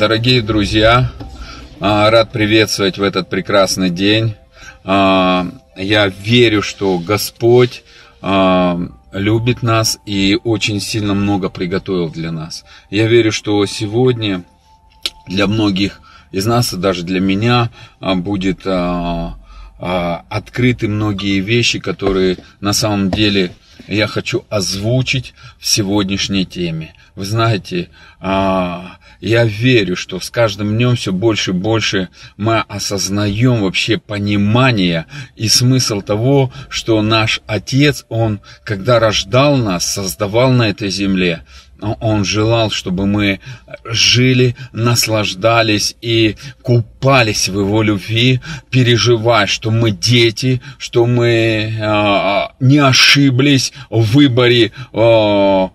Дорогие друзья, а, рад приветствовать в этот прекрасный день. А, я верю, что Господь а, любит нас и очень сильно много приготовил для нас. Я верю, что сегодня для многих из нас, и даже для меня, будет открыты многие вещи, которые на самом деле я хочу озвучить в сегодняшней теме. Вы знаете, я верю, что с каждым днем все больше и больше мы осознаем вообще понимание и смысл того, что наш Отец, Он, когда рождал нас, создавал на этой земле, он желал, чтобы мы жили, наслаждались и купались в Его любви, переживая, что мы дети, что мы э, не ошиблись в выборе э,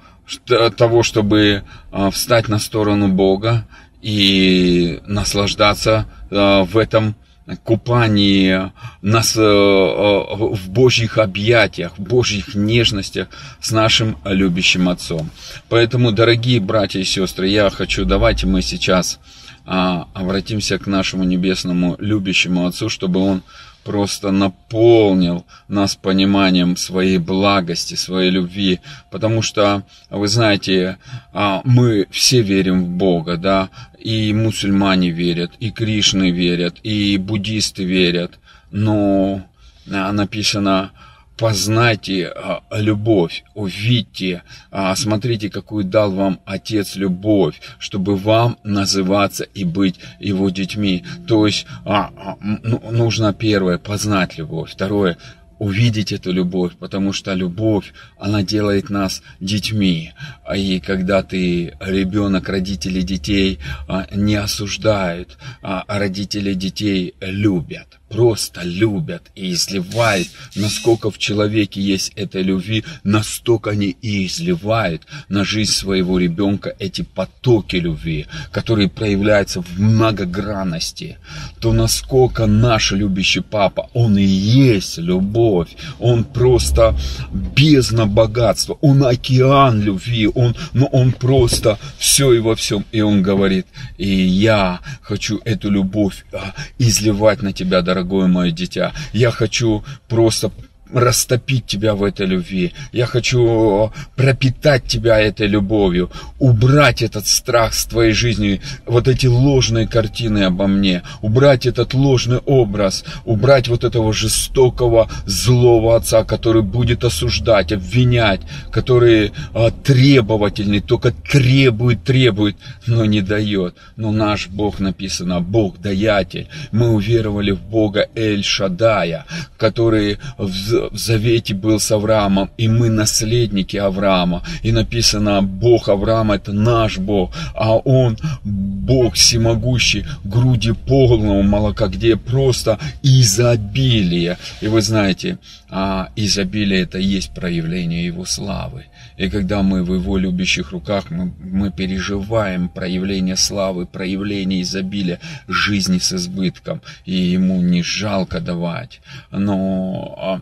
того, чтобы э, встать на сторону Бога и наслаждаться э, в этом купании нас э, в Божьих объятиях, в Божьих нежностях с нашим любящим Отцом. Поэтому, дорогие братья и сестры, я хочу, давайте мы сейчас а, обратимся к нашему небесному любящему Отцу, чтобы Он просто наполнил нас пониманием своей благости, своей любви, потому что, вы знаете, а, мы все верим в Бога, да, и мусульмане верят, и Кришны верят, и буддисты верят, но а, написано, познайте а, любовь, увидьте, а, смотрите, какую дал вам Отец любовь, чтобы вам называться и быть Его детьми. То есть а, а, ну, нужно первое, познать любовь, второе, увидеть эту любовь, потому что любовь, она делает нас детьми. И когда ты ребенок, родители детей а, не осуждают, а родители детей любят просто любят и изливают, насколько в человеке есть этой любви, настолько они и изливают на жизнь своего ребенка эти потоки любви, которые проявляются в многогранности, то насколько наш любящий папа, он и есть любовь, он просто бездна богатства, он океан любви, он, ну, он просто все и во всем, и он говорит, и я хочу эту любовь а, изливать на тебя, дорогой дорогое мое дитя. Я хочу просто растопить тебя в этой любви. Я хочу пропитать тебя этой любовью, убрать этот страх с твоей жизни, вот эти ложные картины обо мне, убрать этот ложный образ, убрать вот этого жестокого, злого отца, который будет осуждать, обвинять, который а, требовательный, только требует, требует, но не дает. Но наш Бог написано, Бог даятель. Мы уверовали в Бога Эль Шадая, который в в завете был с Авраамом, и мы наследники Авраама. И написано, Бог Авраама это наш Бог, а Он Бог всемогущий, груди полного молока, где просто изобилие. И вы знаете, а изобилие это и есть проявление Его славы. И когда мы в Его любящих руках, мы, мы переживаем проявление славы, проявление изобилия, жизни с избытком, и Ему не жалко давать. Но а,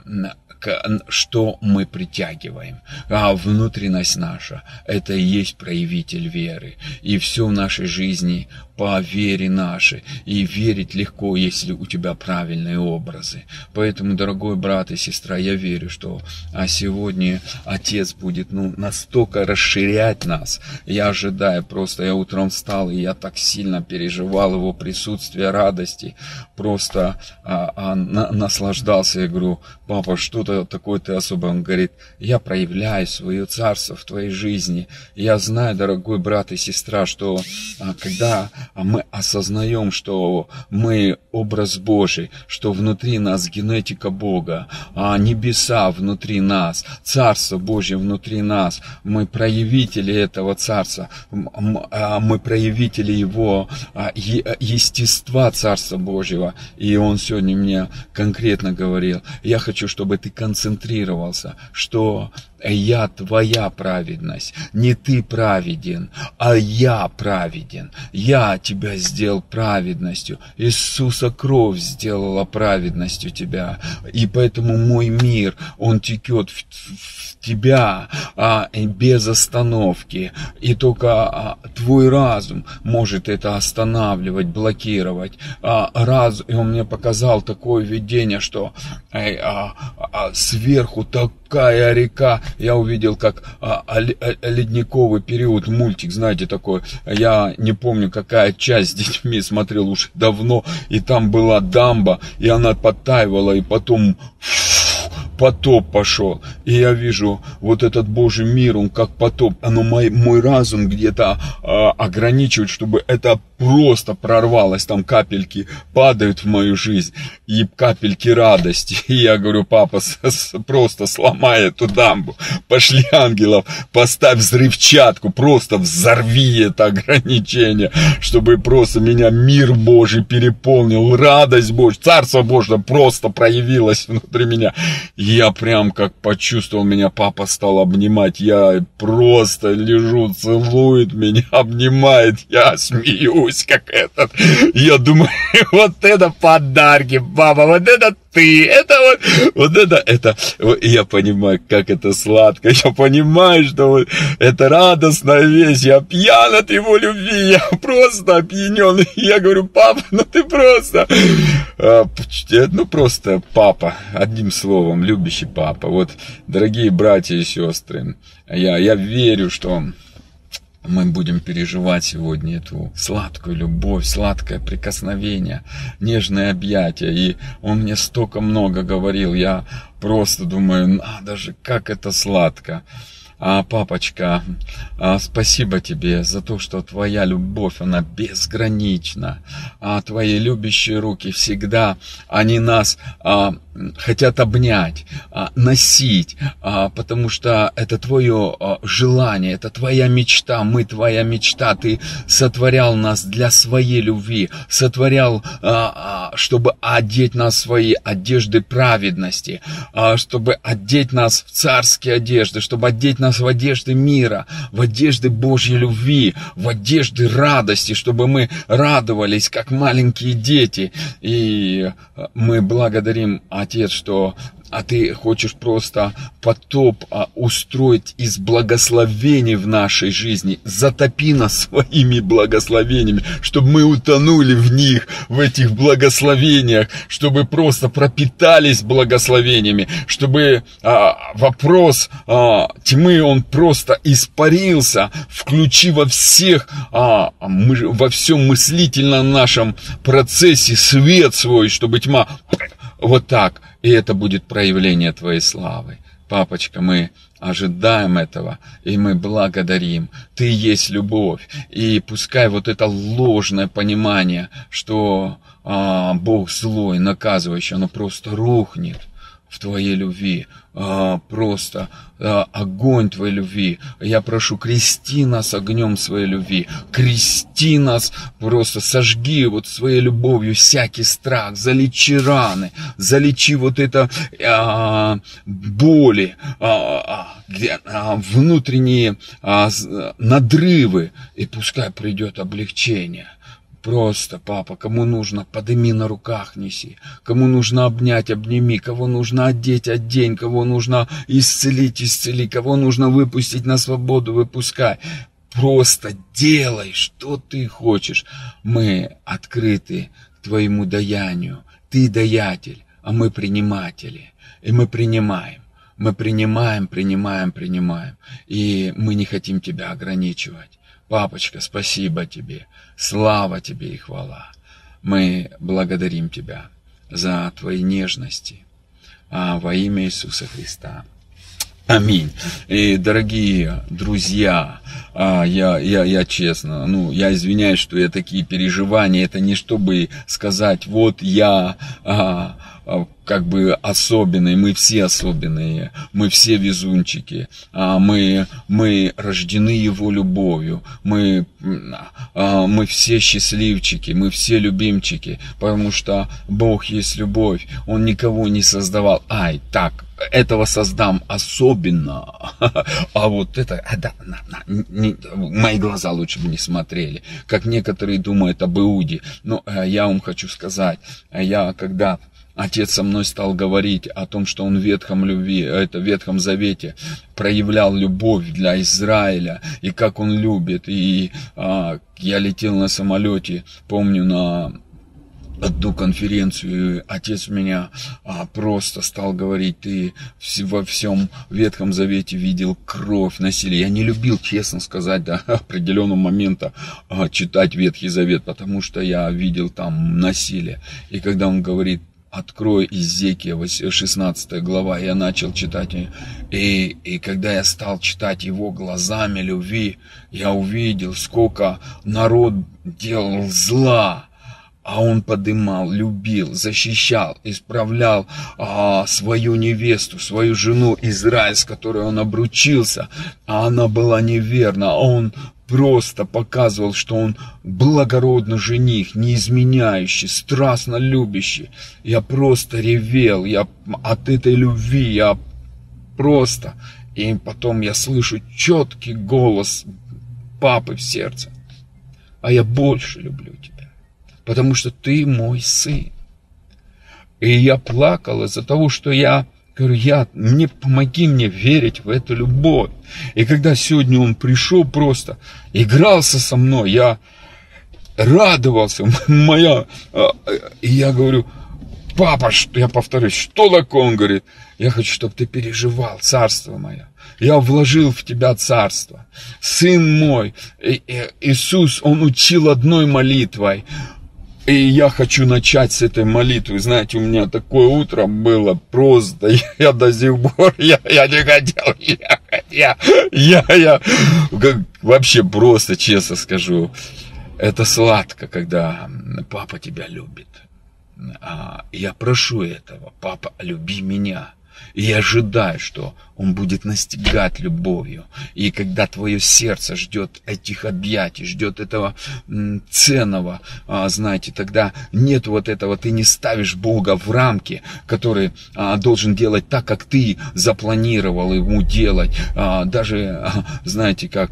что мы притягиваем. А внутренность наша – это и есть проявитель веры. И все в нашей жизни по вере нашей. И верить легко, если у тебя правильные образы. Поэтому, дорогой брат и сестра, я верю, что а сегодня Отец будет ну, настолько расширять нас. Я ожидаю просто, я утром встал, и я так сильно переживал его присутствие, радости. Просто а, а, на, наслаждался. Я говорю, папа, что-то такое ты особое. Он говорит, я проявляю свое царство в твоей жизни. Я знаю, дорогой брат и сестра, что а, когда а мы осознаем, что мы образ Божий, что внутри нас генетика Бога, а небеса внутри нас, Царство Божье внутри нас, мы проявители этого Царства, мы проявители Его естества Царства Божьего. И Он сегодня мне конкретно говорил, я хочу, чтобы ты концентрировался, что я твоя праведность. Не ты праведен, а я праведен. Я тебя сделал праведностью. Иисуса кровь сделала праведностью тебя. И поэтому мой мир, он текет в, в тебя а, без остановки. И только а, твой разум может это останавливать, блокировать. А, раз, и он мне показал такое видение, что а, а, а, сверху такая река. Я увидел, как а, а, а, ледниковый период, мультик, знаете, такой. Я не помню, какая часть с детьми смотрел уже давно. И там была дамба, и она подтаивала, и потом потоп пошел. И я вижу вот этот Божий мир, он как потоп. Оно мой, мой разум где-то э, ограничивает, чтобы это просто прорвалось. Там капельки падают в мою жизнь. И капельки радости. И я говорю, папа, просто сломай эту дамбу. Пошли ангелов, поставь взрывчатку, просто взорви это ограничение, чтобы просто меня мир Божий переполнил, радость Божья, Царство Божье просто проявилось внутри меня я прям как почувствовал меня, папа стал обнимать, я просто лежу, целует меня, обнимает, я смеюсь, как этот. Я думаю, вот это подарки, папа, вот это ты, это вот, вот это, это, я понимаю, как это сладко, я понимаю, что вот это радостная вещь, я пьян от его любви, я просто опьянен, я говорю, папа, ну ты просто, а, ну просто папа, одним словом, любящий папа, вот, дорогие братья и сестры, я, я верю, что мы будем переживать сегодня эту сладкую любовь, сладкое прикосновение, нежное объятие. И он мне столько много говорил, я просто думаю, надо же, как это сладко. А, папочка, а, спасибо тебе за то, что твоя любовь, она безгранична. А твои любящие руки всегда, они нас а, хотят обнять, а, носить, а, потому что это твое а, желание, это твоя мечта, мы твоя мечта, ты сотворял нас для своей любви, сотворял, чтобы одеть нас в свои одежды праведности, чтобы одеть нас в царские одежды, чтобы одеть нас в одежды мира, в одежды Божьей любви, в одежды радости, чтобы мы радовались, как маленькие дети. И мы благодарим Отец, что а ты хочешь просто потоп а, устроить из благословений в нашей жизни. Затопи нас своими благословениями, чтобы мы утонули в них, в этих благословениях, чтобы просто пропитались благословениями, чтобы а, вопрос а, тьмы, он просто испарился, включи во всех, а, мы, во всем мыслительном нашем процессе свет свой, чтобы тьма вот так. И это будет проявление Твоей славы. Папочка, мы ожидаем этого, и мы благодарим. Ты есть любовь. И пускай вот это ложное понимание, что а, Бог злой, наказывающий, оно просто рухнет в Твоей любви. А, просто а, огонь Твоей любви. Я прошу, крести нас огнем своей любви. Крести нас, просто сожги вот своей любовью всякий страх. Залечи раны, залечи вот это а, боли, а, а, внутренние а, надрывы. И пускай придет облегчение. Просто, папа, кому нужно, подыми на руках неси. Кому нужно обнять, обними. Кого нужно одеть, одень. Кого нужно исцелить, исцели. Кого нужно выпустить на свободу, выпускай. Просто делай, что ты хочешь. Мы открыты к твоему даянию. Ты даятель, а мы приниматели. И мы принимаем. Мы принимаем, принимаем, принимаем. И мы не хотим тебя ограничивать. Папочка, спасибо тебе, слава тебе и хвала. Мы благодарим тебя за твои нежности а, во имя Иисуса Христа. Аминь. И, дорогие друзья, а, я, я, я честно, ну, я извиняюсь, что я такие переживания, это не чтобы сказать, вот я а, как бы особенные, мы все особенные, мы все везунчики, а мы, мы рождены Его любовью, мы, а, мы все счастливчики, мы все любимчики, потому что Бог есть любовь, Он никого не создавал, ай, так, этого создам особенно, а вот это, а, да, на, на, не, мои глаза лучше бы не смотрели, как некоторые думают об Иуде. Но э, я вам хочу сказать, я когда Отец со мной стал говорить о том, что он в Ветхом любви, это в Ветхом Завете проявлял любовь для Израиля и как он любит. И а, я летел на самолете, помню, на одну конференцию, и отец меня а, просто стал говорить, ты во всем Ветхом Завете видел кровь, насилие. Я не любил, честно сказать, до определенного момента а, читать Ветхий Завет, потому что я видел там насилие. И когда он говорит, открой Изекия, 16 глава, я начал читать, и, и когда я стал читать его глазами любви, я увидел, сколько народ делал зла, а он подымал, любил, защищал, исправлял а, свою невесту, свою жену Израиль, с которой он обручился, а она была неверна, а он просто показывал, что он благородный жених, не изменяющий, страстно любящий. Я просто ревел, я от этой любви, я просто... И потом я слышу четкий голос папы в сердце. А я больше люблю тебя, потому что ты мой сын. И я плакал из-за того, что я Говорю, я, мне, помоги мне верить в эту любовь. И когда сегодня он пришел просто, игрался со мной, я радовался, моя, а, и я говорю, папа, что, я повторюсь, что такое? Он говорит, я хочу, чтобы ты переживал царство мое. Я вложил в тебя царство. Сын мой, Иисус, Он учил одной молитвой. И я хочу начать с этой молитвы. Знаете, у меня такое утро было просто. Я, я до сих пор, я, я не хотел ехать. Я, я, я, как, вообще просто, честно скажу, это сладко, когда папа тебя любит. А, я прошу этого, папа, люби меня. И я ожидаю, что Он будет настигать любовью. И когда твое сердце ждет этих объятий, ждет этого ценного, а, знаете, тогда нет вот этого, ты не ставишь Бога в рамки, который а, должен делать так, как ты запланировал ему делать. А, даже, знаете, как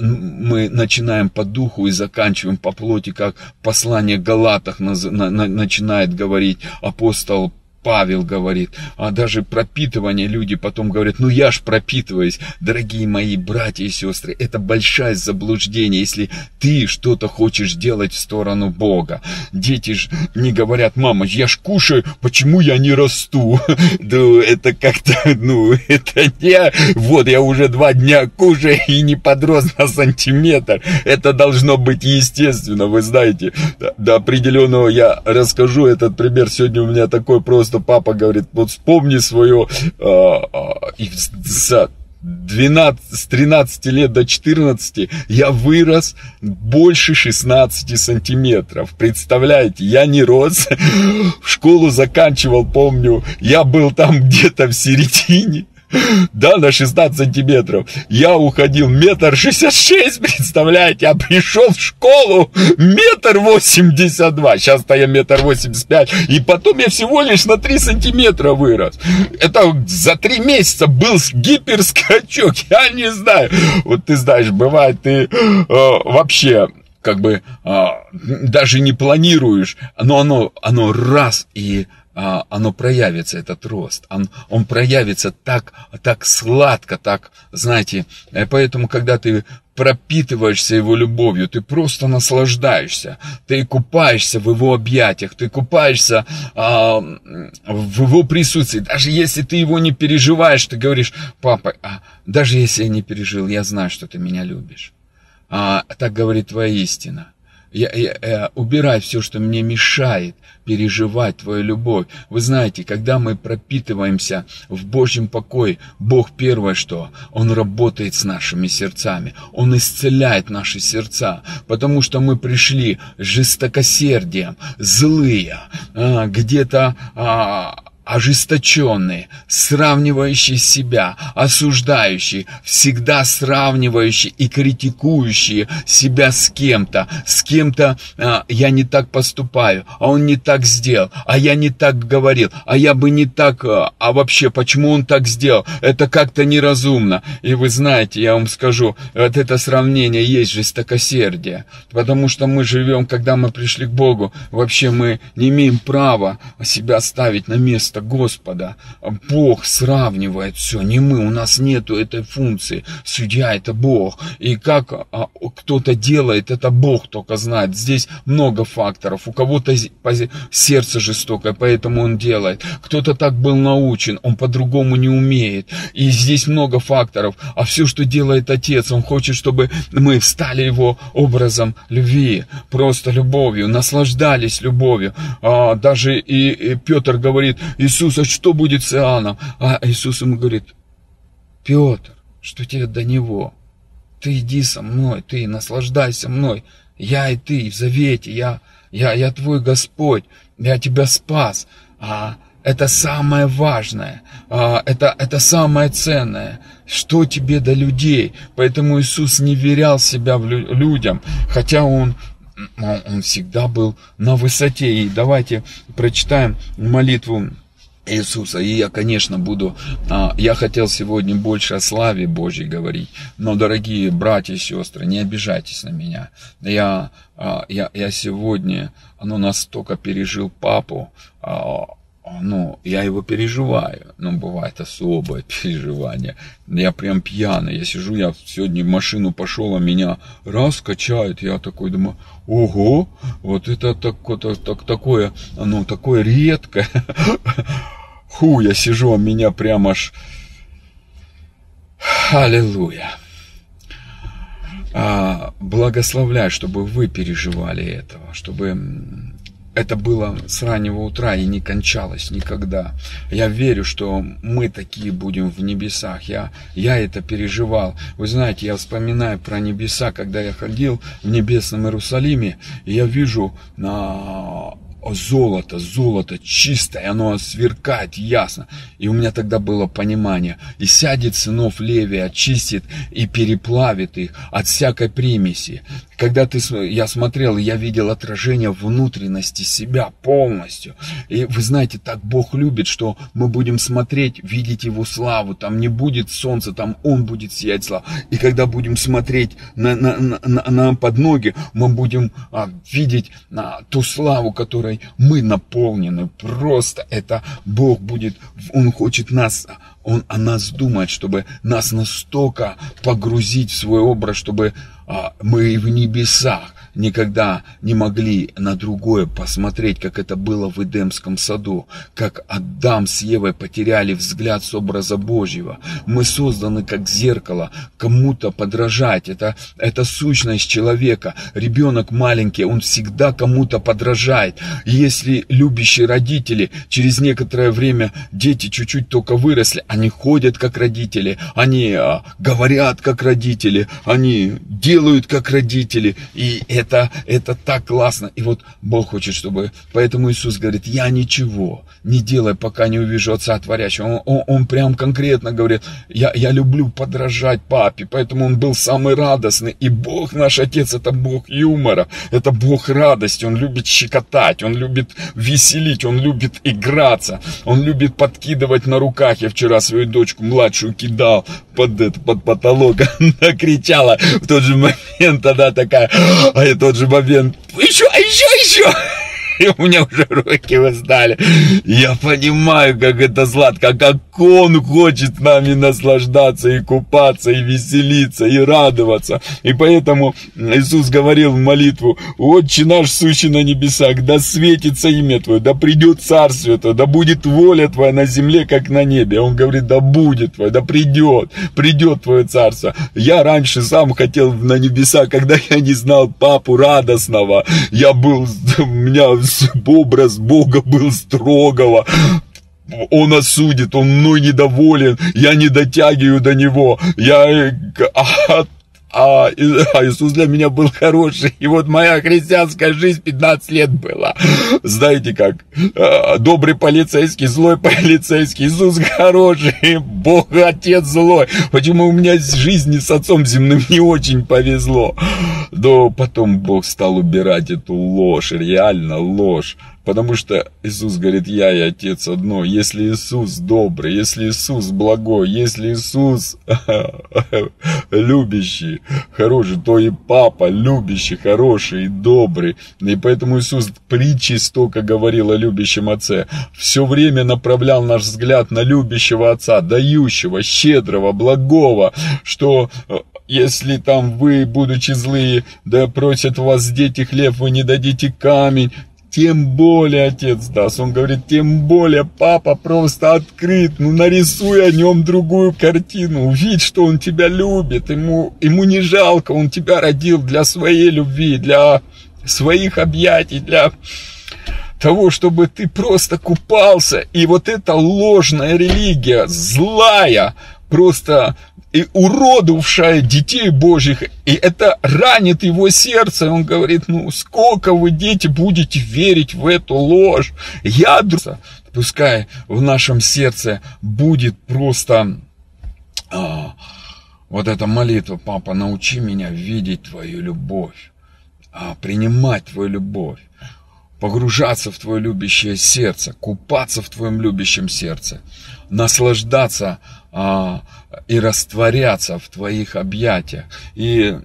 мы начинаем по духу и заканчиваем по плоти, как послание Галатах начинает говорить апостол Павел говорит, а даже пропитывание люди потом говорят, ну я ж пропитываюсь. Дорогие мои братья и сестры, это большое заблуждение, если ты что-то хочешь делать в сторону Бога. Дети ж не говорят, мама, я ж кушаю, почему я не расту? Ну, это как-то, ну, это не, вот я уже два дня кушаю и не подрос на сантиметр. Это должно быть естественно, вы знаете. До определенного я расскажу этот пример. Сегодня у меня такой просто что папа говорит, вот вспомни свое, а, а, и за 12, с 13 лет до 14 я вырос больше 16 сантиметров. Представляете, я не рос. Школу заканчивал, помню, я был там где-то в середине. да, на 16 сантиметров. Я уходил метр шестьдесят шесть, представляете, а пришел в школу метр восемьдесят два. Сейчас-то я метр восемьдесят пять. И потом я всего лишь на 3 сантиметра вырос. Это за три месяца был гиперскачок. Я не знаю. Вот ты знаешь, бывает, ты э, вообще как бы э, даже не планируешь, но оно, оно раз и оно проявится, этот рост. Он, он проявится так, так сладко, так, знаете, э, поэтому, когда ты пропитываешься его любовью, ты просто наслаждаешься, ты купаешься в его объятиях, ты купаешься а, в его присутствии. Даже если ты его не переживаешь, ты говоришь, папа, а, даже если я не пережил, я знаю, что ты меня любишь. А, так говорит твоя истина. Я, я, я, убирай все, что мне мешает переживать Твою любовь. Вы знаете, когда мы пропитываемся в Божьем покое, Бог первое что? Он работает с нашими сердцами. Он исцеляет наши сердца, потому что мы пришли с жестокосердием, злые, а, где-то... Ожесточенные, сравнивающие себя, осуждающие, всегда сравнивающие и критикующие себя с кем-то, с кем-то а, я не так поступаю, а он не так сделал, а я не так говорил, а я бы не так, а, а вообще почему он так сделал, это как-то неразумно. И вы знаете, я вам скажу, вот это сравнение есть жестокосердие, потому что мы живем, когда мы пришли к Богу, вообще мы не имеем права себя ставить на место Господа. Бог сравнивает все, не мы, у нас нету этой функции. Судья это Бог. И как а, кто-то делает, это Бог только знает. Здесь много факторов. У кого-то сердце жестокое, поэтому он делает. Кто-то так был научен, он по-другому не умеет. И здесь много факторов. А все, что делает Отец, он хочет, чтобы мы стали его образом любви, просто любовью, наслаждались любовью. А, даже и, и Петр говорит, Иисус, а что будет с Иоанном? А Иисус ему говорит, Петр, что тебе до него? Ты иди со мной, ты наслаждайся мной. Я и ты в завете, я, я, я твой Господь, я тебя спас. А это самое важное, а, это, это самое ценное. Что тебе до людей? Поэтому Иисус не верял себя в людям, хотя Он он всегда был на высоте. И давайте прочитаем молитву Иисуса. И я, конечно, буду, а, я хотел сегодня больше о славе Божьей говорить, но, дорогие братья и сестры, не обижайтесь на меня. Я, а, я, я сегодня, ну, настолько пережил папу, а, ну, я его переживаю, но бывает особое переживание. Я прям пьяный, я сижу, я сегодня в машину пошел, а меня раз качает, я такой думаю, ого, вот это так, так, так, такое, ну, такое редкое. Ху, я сижу, а меня прям аж... Аллилуйя. А, благословляю, чтобы вы переживали этого, чтобы это было с раннего утра и не кончалось никогда. Я верю, что мы такие будем в небесах. Я, я это переживал. Вы знаете, я вспоминаю про небеса, когда я ходил в небесном Иерусалиме, и я вижу на золото, золото чистое, оно сверкает ясно. И у меня тогда было понимание. И сядет сынов Левия, очистит и переплавит их от всякой примеси. Когда ты, я смотрел, я видел отражение внутренности себя полностью. И вы знаете, так Бог любит, что мы будем смотреть, видеть Его славу. Там не будет солнца, там Он будет сиять славу. И когда будем смотреть на, на, на, на, на под ноги, мы будем а, видеть а, ту славу, которой мы наполнены. Просто это Бог будет, Он хочет нас он о нас думает, чтобы нас настолько погрузить в свой образ, чтобы а, мы в небесах никогда не могли на другое посмотреть, как это было в Эдемском саду, как Адам с Евой потеряли взгляд с образа Божьего. Мы созданы как зеркало, кому-то подражать. Это, это сущность человека. Ребенок маленький, он всегда кому-то подражает. если любящие родители, через некоторое время дети чуть-чуть только выросли, они ходят как родители, они а, говорят как родители, они делают как родители. И это это, это так классно. И вот Бог хочет, чтобы... Поэтому Иисус говорит, я ничего не делай, пока не увижу Отца Творящего. Он, он, он прям конкретно говорит, я, я люблю подражать папе, поэтому он был самый радостный. И Бог наш Отец, это Бог юмора, это Бог радости, Он любит щекотать, Он любит веселить, Он любит играться, Он любит подкидывать на руках. Я вчера свою дочку младшую кидал под, под потолок, она кричала в тот же момент, тогда такая, а тот же момент, еще, еще, еще. у меня уже руки устали. Я понимаю, как это сладко, как он хочет нами наслаждаться и купаться, и веселиться, и радоваться. И поэтому Иисус говорил в молитву, «Отче наш, сущий на небесах, да светится имя Твое, да придет Царствие Твое, да будет воля Твоя на земле, как на небе». Он говорит, да будет Твое, да придет, придет Твое Царство. Я раньше сам хотел на небеса, когда я не знал папу радостного. Я был, у меня образ Бога был строгого. Он осудит, он мной недоволен, я не дотягиваю до него, я... А, а, а Иисус для меня был хороший. И вот моя христианская жизнь 15 лет была. Знаете как? А, добрый полицейский, злой полицейский. Иисус хороший, Бог Отец злой. Почему у меня жизни с Отцом земным не очень повезло? Но потом Бог стал убирать эту ложь, реально ложь. Потому что Иисус говорит, я и Отец одно. Если Иисус добрый, если Иисус благой, если Иисус любящий, хороший, то и Папа любящий, хороший и добрый. И поэтому Иисус притчи столько говорил о любящем Отце. Все время направлял наш взгляд на любящего Отца, дающего, щедрого, благого, что э, если там вы, будучи злые, да просят вас дети хлеб, вы не дадите камень, тем более отец даст. Он говорит, тем более папа просто открыт, ну нарисуй о нем другую картину, увидь, что он тебя любит, ему, ему не жалко, он тебя родил для своей любви, для своих объятий, для того, чтобы ты просто купался. И вот эта ложная религия, злая, просто и уродовавшая детей Божьих, и это ранит его сердце. Он говорит, ну сколько вы, дети, будете верить в эту ложь? Я, пускай в нашем сердце будет просто а, вот эта молитва, папа, научи меня видеть твою любовь, а, принимать твою любовь погружаться в твое любящее сердце, купаться в твоем любящем сердце, наслаждаться а, и растворяться в твоих объятиях. И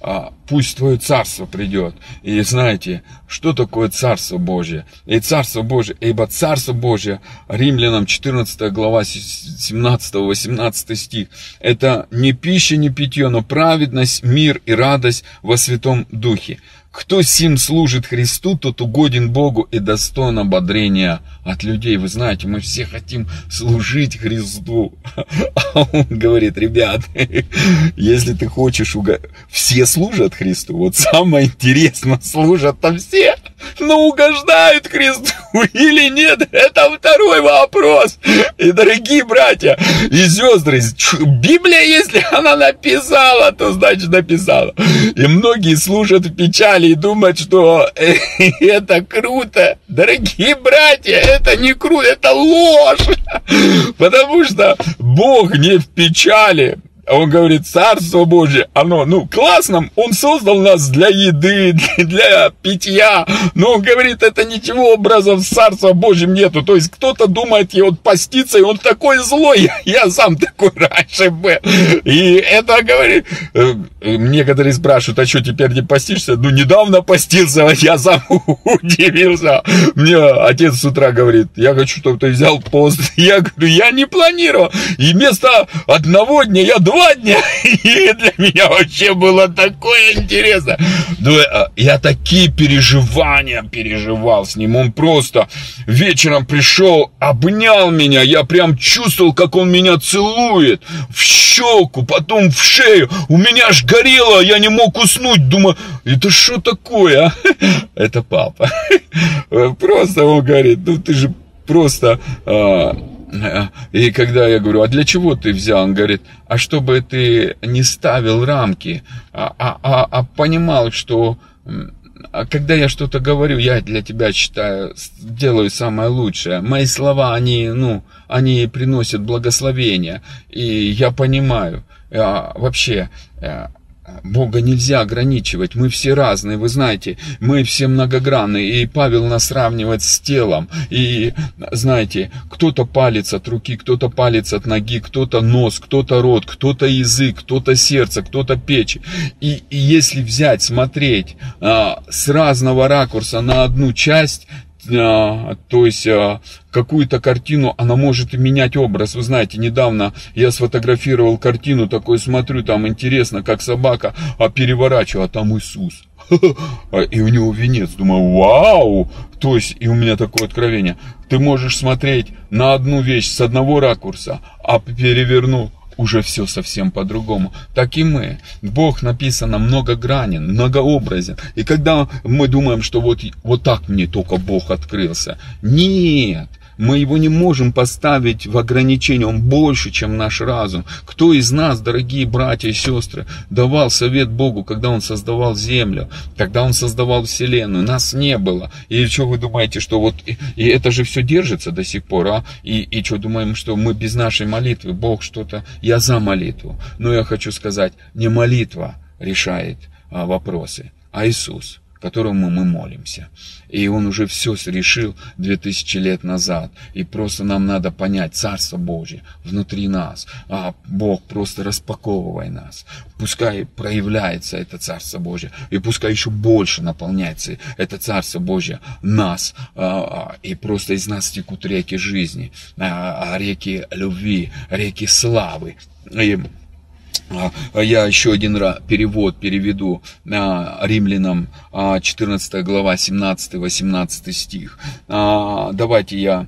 а, пусть твое царство придет. И знаете, что такое царство Божье? И царство Божье, ибо царство Божье, Римлянам 14 глава 17-18 стих, это не пища, не питье, но праведность, мир и радость во Святом Духе. Кто сим служит Христу, тот угоден Богу и достоин ободрения от людей. Вы знаете, мы все хотим служить Христу. А он говорит, ребят, если ты хочешь угодить... Все служат Христу. Вот самое интересное, служат там все. Но угождают Христу или нет, это второй вопрос. И, дорогие братья и сестры, Библия, если она написала, то значит написала. И многие служат в печали и думать, что это круто. Дорогие братья, это не круто, это ложь. Потому что Бог не в печали. А он говорит, Царство Божье, оно, ну, классно, он создал нас для еды, для, питья, но он говорит, это ничего образов Царства Божьим нету. То есть кто-то думает, и вот постится, и он такой злой, я сам такой раньше был. И это говорит, э, некоторые спрашивают, а что, теперь не постишься? Ну, недавно постился, я сам удивился. Мне отец с утра говорит, я хочу, чтобы ты взял пост. Я говорю, я не планировал. И вместо одного дня я два два дня, и для меня вообще было такое интересно. Ну, э, я такие переживания переживал с ним. Он просто вечером пришел, обнял меня, я прям чувствовал, как он меня целует в щеку, потом в шею. У меня аж горело, я не мог уснуть. Думаю, это что такое, а? Это папа. Просто он говорит, ну ты же просто... И когда я говорю, а для чего ты взял? Он говорит, а чтобы ты не ставил рамки, а, а, а, а понимал, что а когда я что-то говорю, я для тебя считаю, делаю самое лучшее. Мои слова, они, ну, они приносят благословение. И я понимаю, а, вообще, а, Бога нельзя ограничивать, мы все разные, вы знаете, мы все многогранные, и Павел нас сравнивает с телом, и, знаете, кто-то палец от руки, кто-то палец от ноги, кто-то нос, кто-то рот, кто-то язык, кто-то сердце, кто-то печень, и, и если взять, смотреть а, с разного ракурса на одну часть, то есть а, какую-то картину, она может менять образ. Вы знаете, недавно я сфотографировал картину, такой смотрю, там интересно, как собака а переворачиваю, а там Иисус. И у него венец. Думаю, вау! То есть, и у меня такое откровение. Ты можешь смотреть на одну вещь с одного ракурса, а переверну, уже все совсем по-другому. Так и мы. Бог написано многогранен, многообразен. И когда мы думаем, что вот, вот так мне только Бог открылся. Нет. Мы его не можем поставить в ограничение, он больше, чем наш разум. Кто из нас, дорогие братья и сестры, давал совет Богу, когда он создавал землю, когда он создавал вселенную? Нас не было. И что вы думаете, что вот и, и это же все держится до сих пор, а? И, и что думаем, что мы без нашей молитвы, Бог что-то, я за молитву. Но я хочу сказать, не молитва решает а, вопросы, а Иисус которому мы молимся. И он уже все решил 2000 лет назад. И просто нам надо понять Царство Божье внутри нас. А Бог просто распаковывай нас. Пускай проявляется это Царство Божье. И пускай еще больше наполняется это Царство Божье нас. А, а, и просто из нас текут реки жизни, а, реки любви, реки славы. И я еще один раз перевод переведу римлянам 14 а, глава 17-18 стих. А, давайте я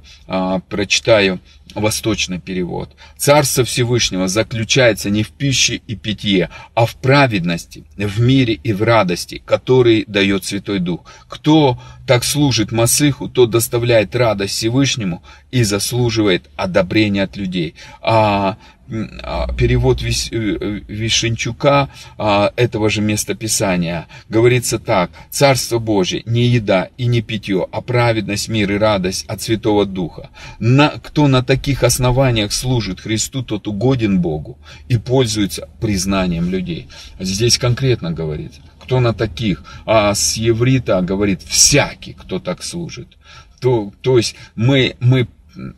прочитаю восточный перевод. Царство Всевышнего заключается не в пище и питье, а в праведности, в мире и в радости, которые дает Святой Дух. Кто так служит Масыху, тот доставляет радость Всевышнему и заслуживает одобрения от людей. А а, перевод э, Вишенчука а, этого же местописания говорится так. Царство Божие не еда и не питье, а праведность, мир и радость от Святого Духа. На, кто на таких основаниях служит Христу, тот угоден Богу и пользуется признанием людей. Здесь конкретно говорится, кто на таких, а с еврита говорит всякий, кто так служит. То, то есть мы, мы,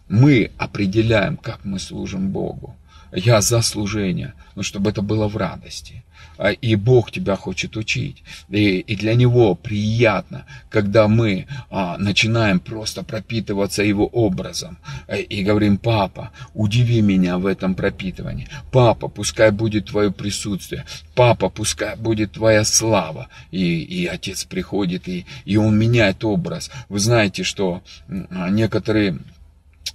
мы определяем, как мы служим Богу я за служение, но чтобы это было в радости. А, и Бог тебя хочет учить. И, и для Него приятно, когда мы а, начинаем просто пропитываться Его образом. Э, и говорим, папа, удиви меня в этом пропитывании. Папа, пускай будет Твое присутствие. Папа, пускай будет Твоя слава. И, и Отец приходит, и, и Он меняет образ. Вы знаете, что некоторые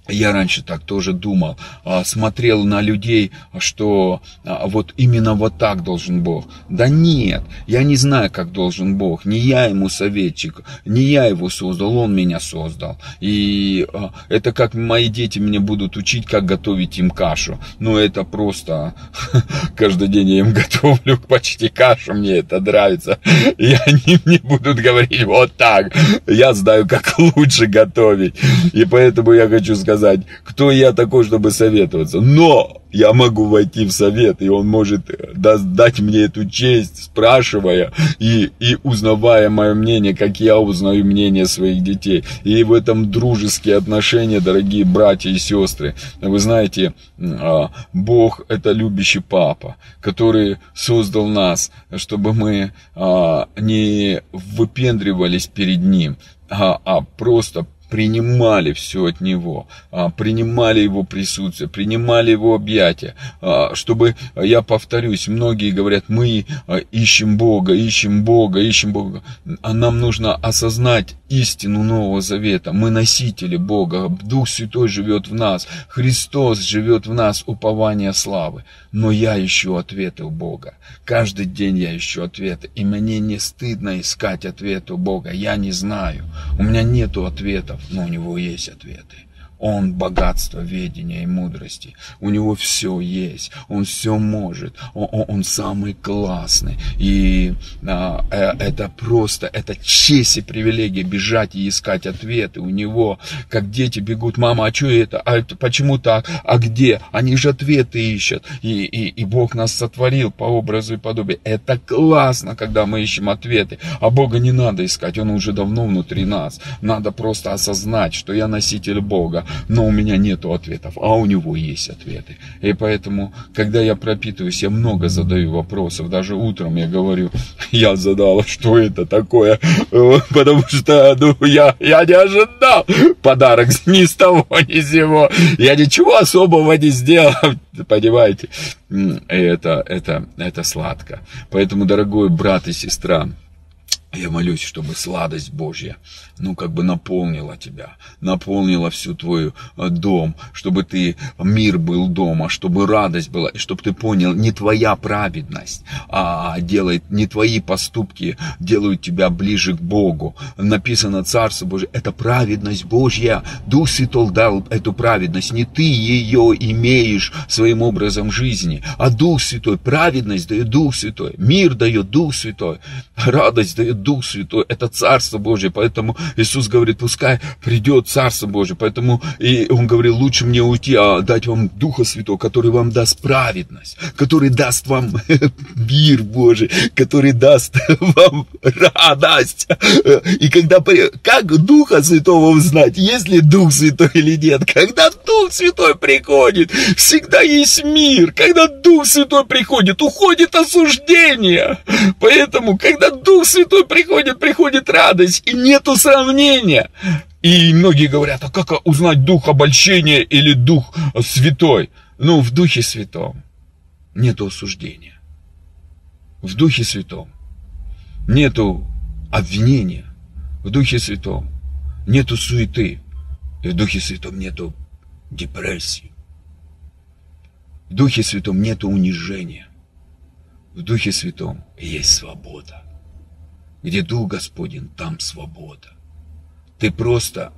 я раньше так тоже думал, а, смотрел на людей, что а, вот именно вот так должен Бог. Да нет, я не знаю, как должен Бог. Не я ему советчик, не я его создал, он меня создал. И а, это как мои дети меня будут учить, как готовить им кашу. Ну это просто каждый день я им готовлю почти кашу, мне это нравится. И они мне будут говорить вот так. Я знаю, как лучше готовить. И поэтому я хочу сказать, сказать, кто я такой, чтобы советоваться. Но я могу войти в совет, и он может э, дать мне эту честь, спрашивая и, и узнавая мое мнение, как я узнаю мнение своих детей. И в этом дружеские отношения, дорогие братья и сестры. Вы знаете, а, Бог это любящий папа, который создал нас, чтобы мы а, не выпендривались перед Ним, а, а просто принимали все от Него, а, принимали Его присутствие, принимали Его объятия, а, чтобы, я повторюсь, многие говорят, мы а, ищем Бога, ищем Бога, ищем Бога, а нам нужно осознать истину Нового Завета, мы носители Бога, Дух Святой живет в нас, Христос живет в нас, упование славы, но я ищу ответы у Бога, каждый день я ищу ответы, и мне не стыдно искать ответы у Бога, я не знаю, у меня нету ответа, вопросов, но у него есть ответы. Он богатство ведения и мудрости. У него все есть. Он все может. Он, он, он самый классный. И а, э, это просто, это честь и привилегия бежать и искать ответы. У него, как дети бегут, мама, а что это? А это почему так? А где? Они же ответы ищут. И, и, и Бог нас сотворил по образу и подобию. Это классно, когда мы ищем ответы. А Бога не надо искать. Он уже давно внутри нас. Надо просто осознать, что я носитель Бога но у меня нет ответов, а у него есть ответы. И поэтому, когда я пропитываюсь, я много задаю вопросов. Даже утром я говорю, я задала, что это такое, потому что ну, я, я не ожидал подарок ни с того, ни с сего. Я ничего особого не сделал, понимаете? Это, это, это сладко. Поэтому, дорогой брат и сестра, Я молюсь, чтобы сладость Божья, ну, как бы наполнила тебя, наполнила всю твой э, дом, чтобы ты, мир был дома, чтобы радость была, и чтобы ты понял, не твоя праведность, а делает, не твои поступки делают тебя ближе к Богу. Написано Царство Божье, это праведность Божья, Дух Святой дал эту праведность, не ты ее имеешь своим образом жизни, а Дух Святой, праведность дает Дух Святой, мир дает Дух Святой, радость дает Дух Святой, это Царство Божье, поэтому Иисус говорит, пускай придет Царство Божье, поэтому и Он говорил, лучше мне уйти, а дать вам Духа Святого, который вам даст праведность, который даст вам мир Божий, который даст вам радость. И когда, как Духа Святого узнать, есть ли Дух Святой или нет? Когда Дух Святой приходит, всегда есть мир. Когда Дух Святой приходит, уходит осуждение. Поэтому, когда Дух Святой приходит, приходит радость, и нету сравнения. И многие говорят, а как узнать дух обольщения или дух святой? Ну, в духе святом нету осуждения. В духе святом нету обвинения. В духе святом нету суеты. И в духе святом нету депрессии. В духе святом нету унижения. В духе святом есть свобода. Где Дух Господень, там свобода. Ты просто,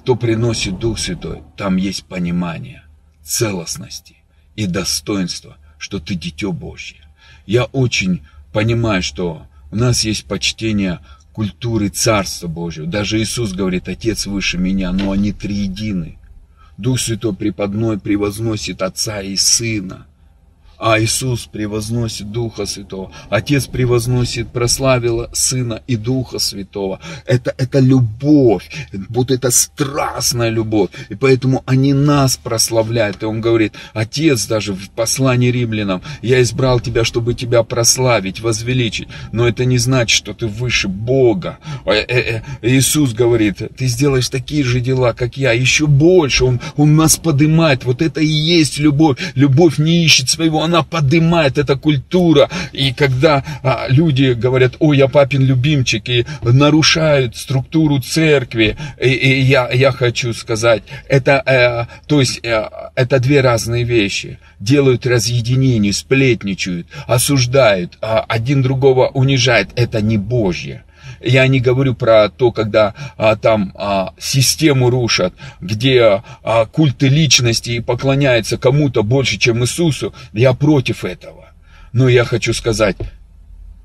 кто приносит Дух Святой, там есть понимание целостности и достоинства, что ты дитё Божье. Я очень понимаю, что у нас есть почтение культуры Царства Божьего. Даже Иисус говорит, Отец выше меня, но они триедины. Дух Святой преподной превозносит Отца и Сына – а Иисус превозносит Духа Святого. Отец превозносит, прославила Сына и Духа Святого. Это, это любовь, вот это страстная любовь. И поэтому они нас прославляют. И он говорит, Отец даже в послании римлянам, я избрал тебя, чтобы тебя прославить, возвеличить. Но это не значит, что ты выше Бога. Э, э, э, Иисус говорит, ты сделаешь такие же дела, как я, еще больше. Он, он нас поднимает. Вот это и есть любовь. Любовь не ищет своего, она поднимает, эта культура. И когда а, люди говорят, ой, я папин любимчик, и нарушают структуру церкви, и, и я, я хочу сказать, это, э, то есть, э, это две разные вещи. Делают разъединение, сплетничают, осуждают, а один другого унижает. Это не Божье. Я не говорю про то, когда а, там а, систему рушат, где а, культы личности поклоняются кому-то больше, чем Иисусу. Я против этого. Но я хочу сказать,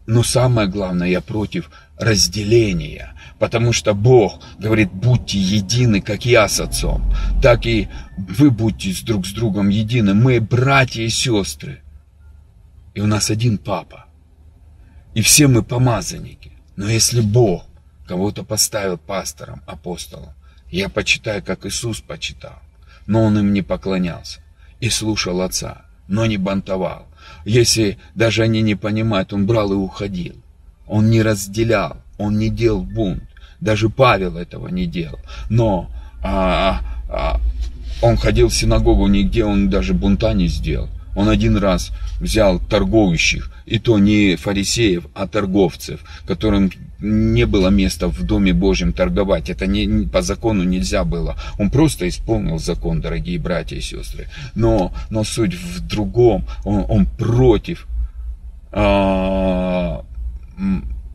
но самое главное, я против разделения. Потому что Бог говорит, будьте едины, как я с Отцом. Так и вы будьте друг с другом едины. Мы братья и сестры. И у нас один папа. И все мы помазанники. Но если Бог кого-то поставил пастором, апостолом, я почитаю, как Иисус почитал. Но он им не поклонялся и слушал Отца, но не бантовал. Если даже они не понимают, он брал и уходил. Он не разделял, он не делал бунт. Даже Павел этого не делал. Но а, а, он ходил в синагогу, нигде он даже бунта не сделал. Он один раз взял торгующих, и то не фарисеев, а торговцев, которым не было места в Доме Божьем торговать. Это не, по закону нельзя было. Он просто исполнил закон, дорогие братья и сестры. Но, но суть в другом. Он, он против э,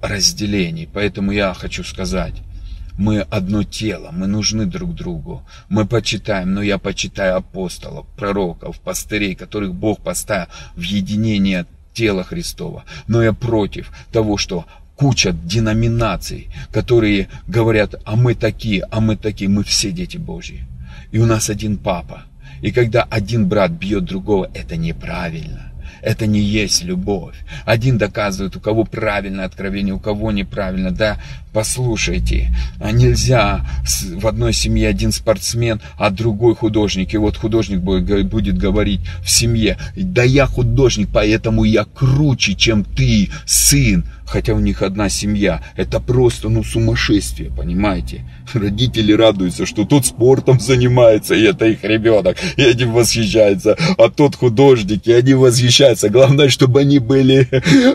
разделений. Поэтому я хочу сказать, мы одно тело, мы нужны друг другу. Мы почитаем, но я почитаю апостолов, пророков, пастырей, которых Бог поставил в единение тела Христова. Но я против того, что куча деноминаций, которые говорят, а мы такие, а мы такие, мы все дети Божьи. И у нас один папа. И когда один брат бьет другого, это неправильно. Это не есть любовь. Один доказывает, у кого правильное откровение, у кого неправильно. Да, послушайте, а нельзя в одной семье один спортсмен, а другой художник. И вот художник будет говорить в семье, да я художник, поэтому я круче, чем ты, сын хотя у них одна семья. Это просто, ну, сумасшествие, понимаете? Родители радуются, что тот спортом занимается, и это их ребенок, и они восхищаются, а тот художник, и они восхищаются. Главное, чтобы они были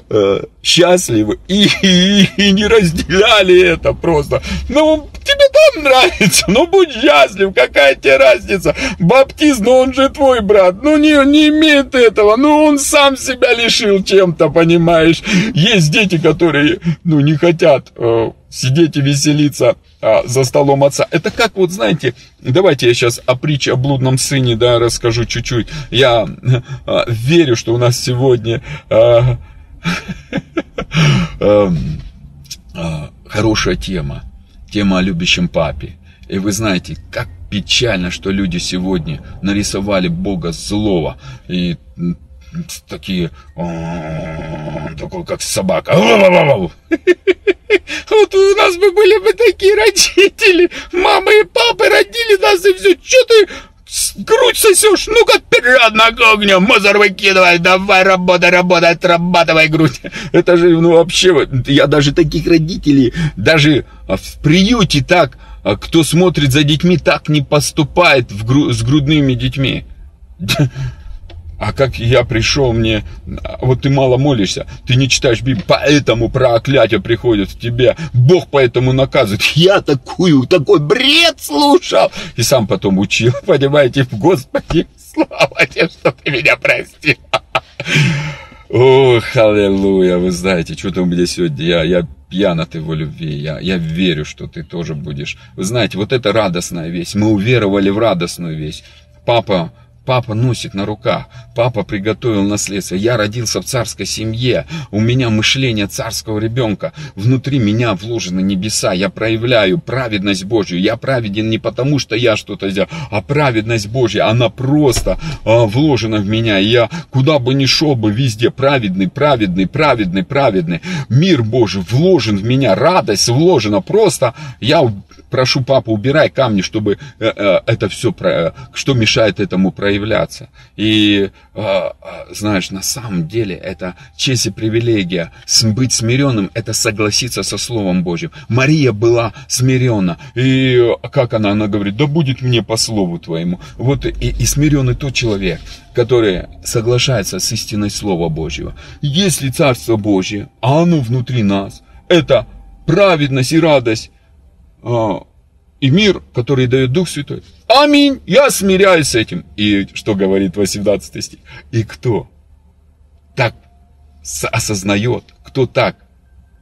э, счастливы и, и, и не разделяли это просто. Ну, тебе там нравится, ну будь счастлив, какая тебе разница? Баптист, ну он же твой брат, ну не, не имеет этого, ну он сам себя лишил чем-то, понимаешь? Есть дети, которые, ну, не хотят э, сидеть и веселиться э, за столом отца. Это как вот, знаете, давайте я сейчас о притче о блудном сыне, да, расскажу чуть-чуть. Я э, верю, что у нас сегодня э, э, э, хорошая тема тема о любящем папе. И вы знаете, как печально, что люди сегодня нарисовали Бога злого. И такие, такой как собака. Вот у нас бы были бы такие родители, мама и папа родили нас и все. Что ты грудь сосешь, ну-ка вперед на огнем, мусор выкидывай, давай работай, работай, отрабатывай грудь. Это же, ну вообще, я даже таких родителей, даже в приюте так, кто смотрит за детьми, так не поступает в гру- с грудными детьми. А как я пришел, мне, вот ты мало молишься, ты не читаешь Библию, поэтому проклятие приходит в тебя, Бог поэтому наказывает. Я такую, такой бред слушал, и сам потом учил, понимаете, Господи, слава тебе, что ты меня простил. Ох, аллилуйя, вы знаете, что-то у меня сегодня, я, я пьян от его любви, я, я верю, что ты тоже будешь. Вы знаете, вот это радостная весть, мы уверовали в радостную весть. Папа Папа носит на руках. Папа приготовил наследство. Я родился в царской семье. У меня мышление царского ребенка. Внутри меня вложены небеса. Я проявляю праведность Божью. Я праведен не потому, что я что-то сделал, а праведность Божья. Она просто а, вложена в меня. я куда бы ни шел бы, везде праведный, праведный, праведный, праведный. Мир Божий вложен в меня. Радость вложена. Просто я прошу папу, убирай камни, чтобы э, э, это все, э, что мешает этому проявляться. И, знаешь, на самом деле это честь и привилегия. Быть смиренным, это согласиться со Словом Божьим. Мария была смирена. И как она? Она говорит, да будет мне по Слову Твоему. Вот и, и смиренный тот человек, который соглашается с истиной Слова Божьего. Если Царство Божье, а оно внутри нас, это праведность и радость, а, и мир, который дает Дух Святой. Аминь, я смиряюсь с этим. И что говорит 18 стих? И кто так осознает, кто так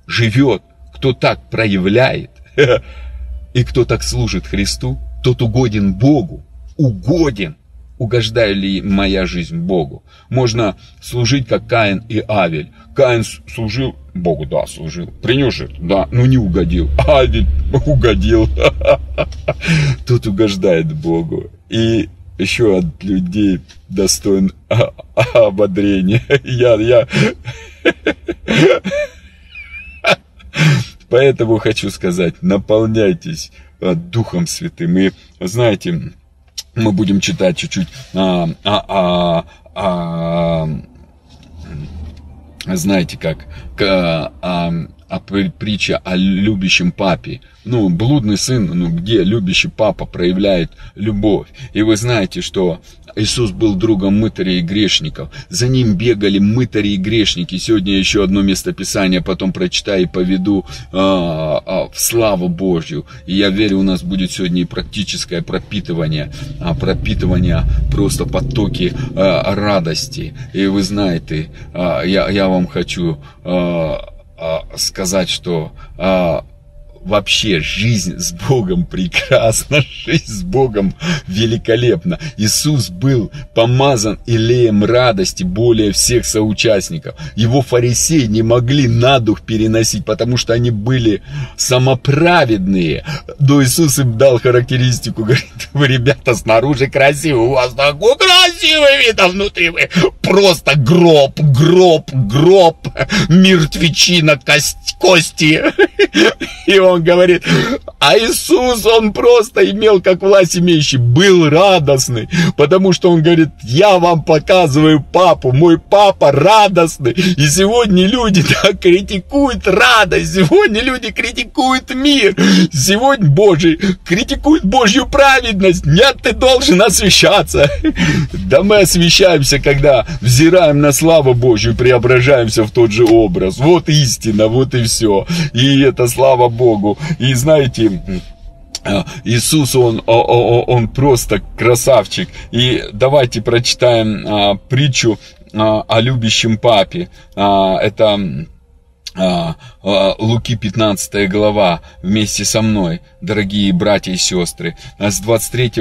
живет, кто так проявляет, и кто так служит Христу, тот угоден Богу, угоден. Угождаю ли моя жизнь Богу? Можно служить, как Каин и Авель. Каин служил Богу, да, служил. Принес жертву, да, но не угодил. Авель угодил. Тут угождает Богу. И еще от людей достоин ободрения. Я, я... Поэтому хочу сказать, наполняйтесь а, Духом Святым. И знаете, мы будем читать чуть-чуть а, а, а, а, знаете как, а, а, а притча о любящем папе. Ну, блудный сын, ну, где любящий папа проявляет любовь. И вы знаете, что Иисус был другом мытарей и грешников. За ним бегали мытари и грешники. Сегодня еще одно местописание потом прочитаю и поведу а, а, в славу Божью. И я верю, у нас будет сегодня и практическое пропитывание, а, пропитывание просто потоки а, радости. И вы знаете, а, я, я вам хочу а, сказать, что а, вообще жизнь с Богом прекрасна, жизнь с Богом великолепна. Иисус был помазан илеем радости более всех соучастников. Его фарисеи не могли на дух переносить, потому что они были самоправедные. Но Иисус им дал характеристику, говорит, вы, ребята, снаружи красивые, у вас такой красивый вид, а внутри вы просто гроб, гроб, гроб, мертвечина, кость, кости. И он говорит, а Иисус, он просто имел, как власть имеющий, был радостный, потому что он говорит, я вам показываю папу, мой папа радостный. И сегодня люди так критикуют радость, сегодня люди критикуют мир, сегодня Божий критикуют Божью праведность. Нет, ты должен освещаться. Да мы освещаемся, когда взираем на славу Божью, преображаемся в тот же образ. Вот истина, вот и все. И это слава Богу. И знаете, Иисус, он, он просто красавчик. И давайте прочитаем а, притчу а, о любящем папе. А, это Луки 15 глава вместе со мной, дорогие братья и сестры, с 23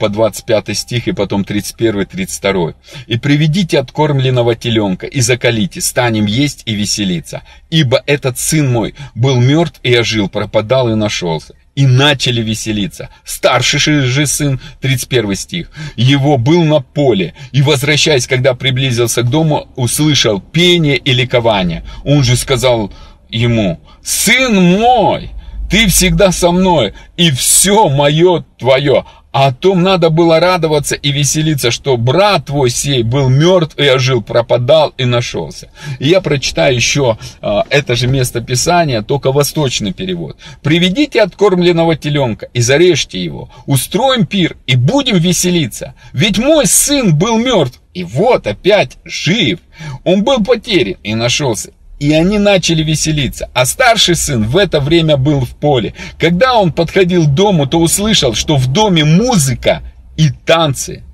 по 25 стих и потом 31-32. «И приведите откормленного теленка и закалите, станем есть и веселиться, ибо этот сын мой был мертв и ожил, пропадал и нашелся и начали веселиться. Старший же сын, 31 стих, его был на поле, и, возвращаясь, когда приблизился к дому, услышал пение и ликование. Он же сказал ему, сын мой, ты всегда со мной, и все мое твое. А о том надо было радоваться и веселиться, что брат твой сей был мертв и ожил, пропадал и нашелся. И я прочитаю еще э, это же место Писания, только восточный перевод. «Приведите откормленного теленка и зарежьте его, устроим пир и будем веселиться. Ведь мой сын был мертв, и вот опять жив. Он был потерян и нашелся и они начали веселиться. А старший сын в это время был в поле. Когда он подходил к дому, то услышал, что в доме музыка и танцы.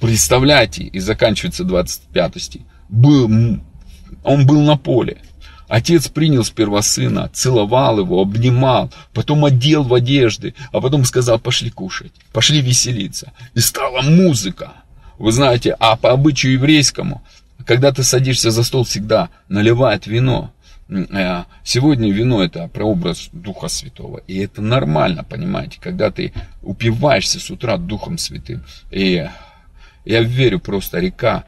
Представляете, и заканчивается 25 стих. Был, он был на поле. Отец принял сперва сына, целовал его, обнимал, потом одел в одежды, а потом сказал, пошли кушать, пошли веселиться. И стала музыка. Вы знаете, а по обычаю еврейскому когда ты садишься за стол, всегда наливают вино. Э, сегодня вино это прообраз Духа Святого. И это нормально, понимаете, когда ты упиваешься с утра Духом Святым. И я верю, просто река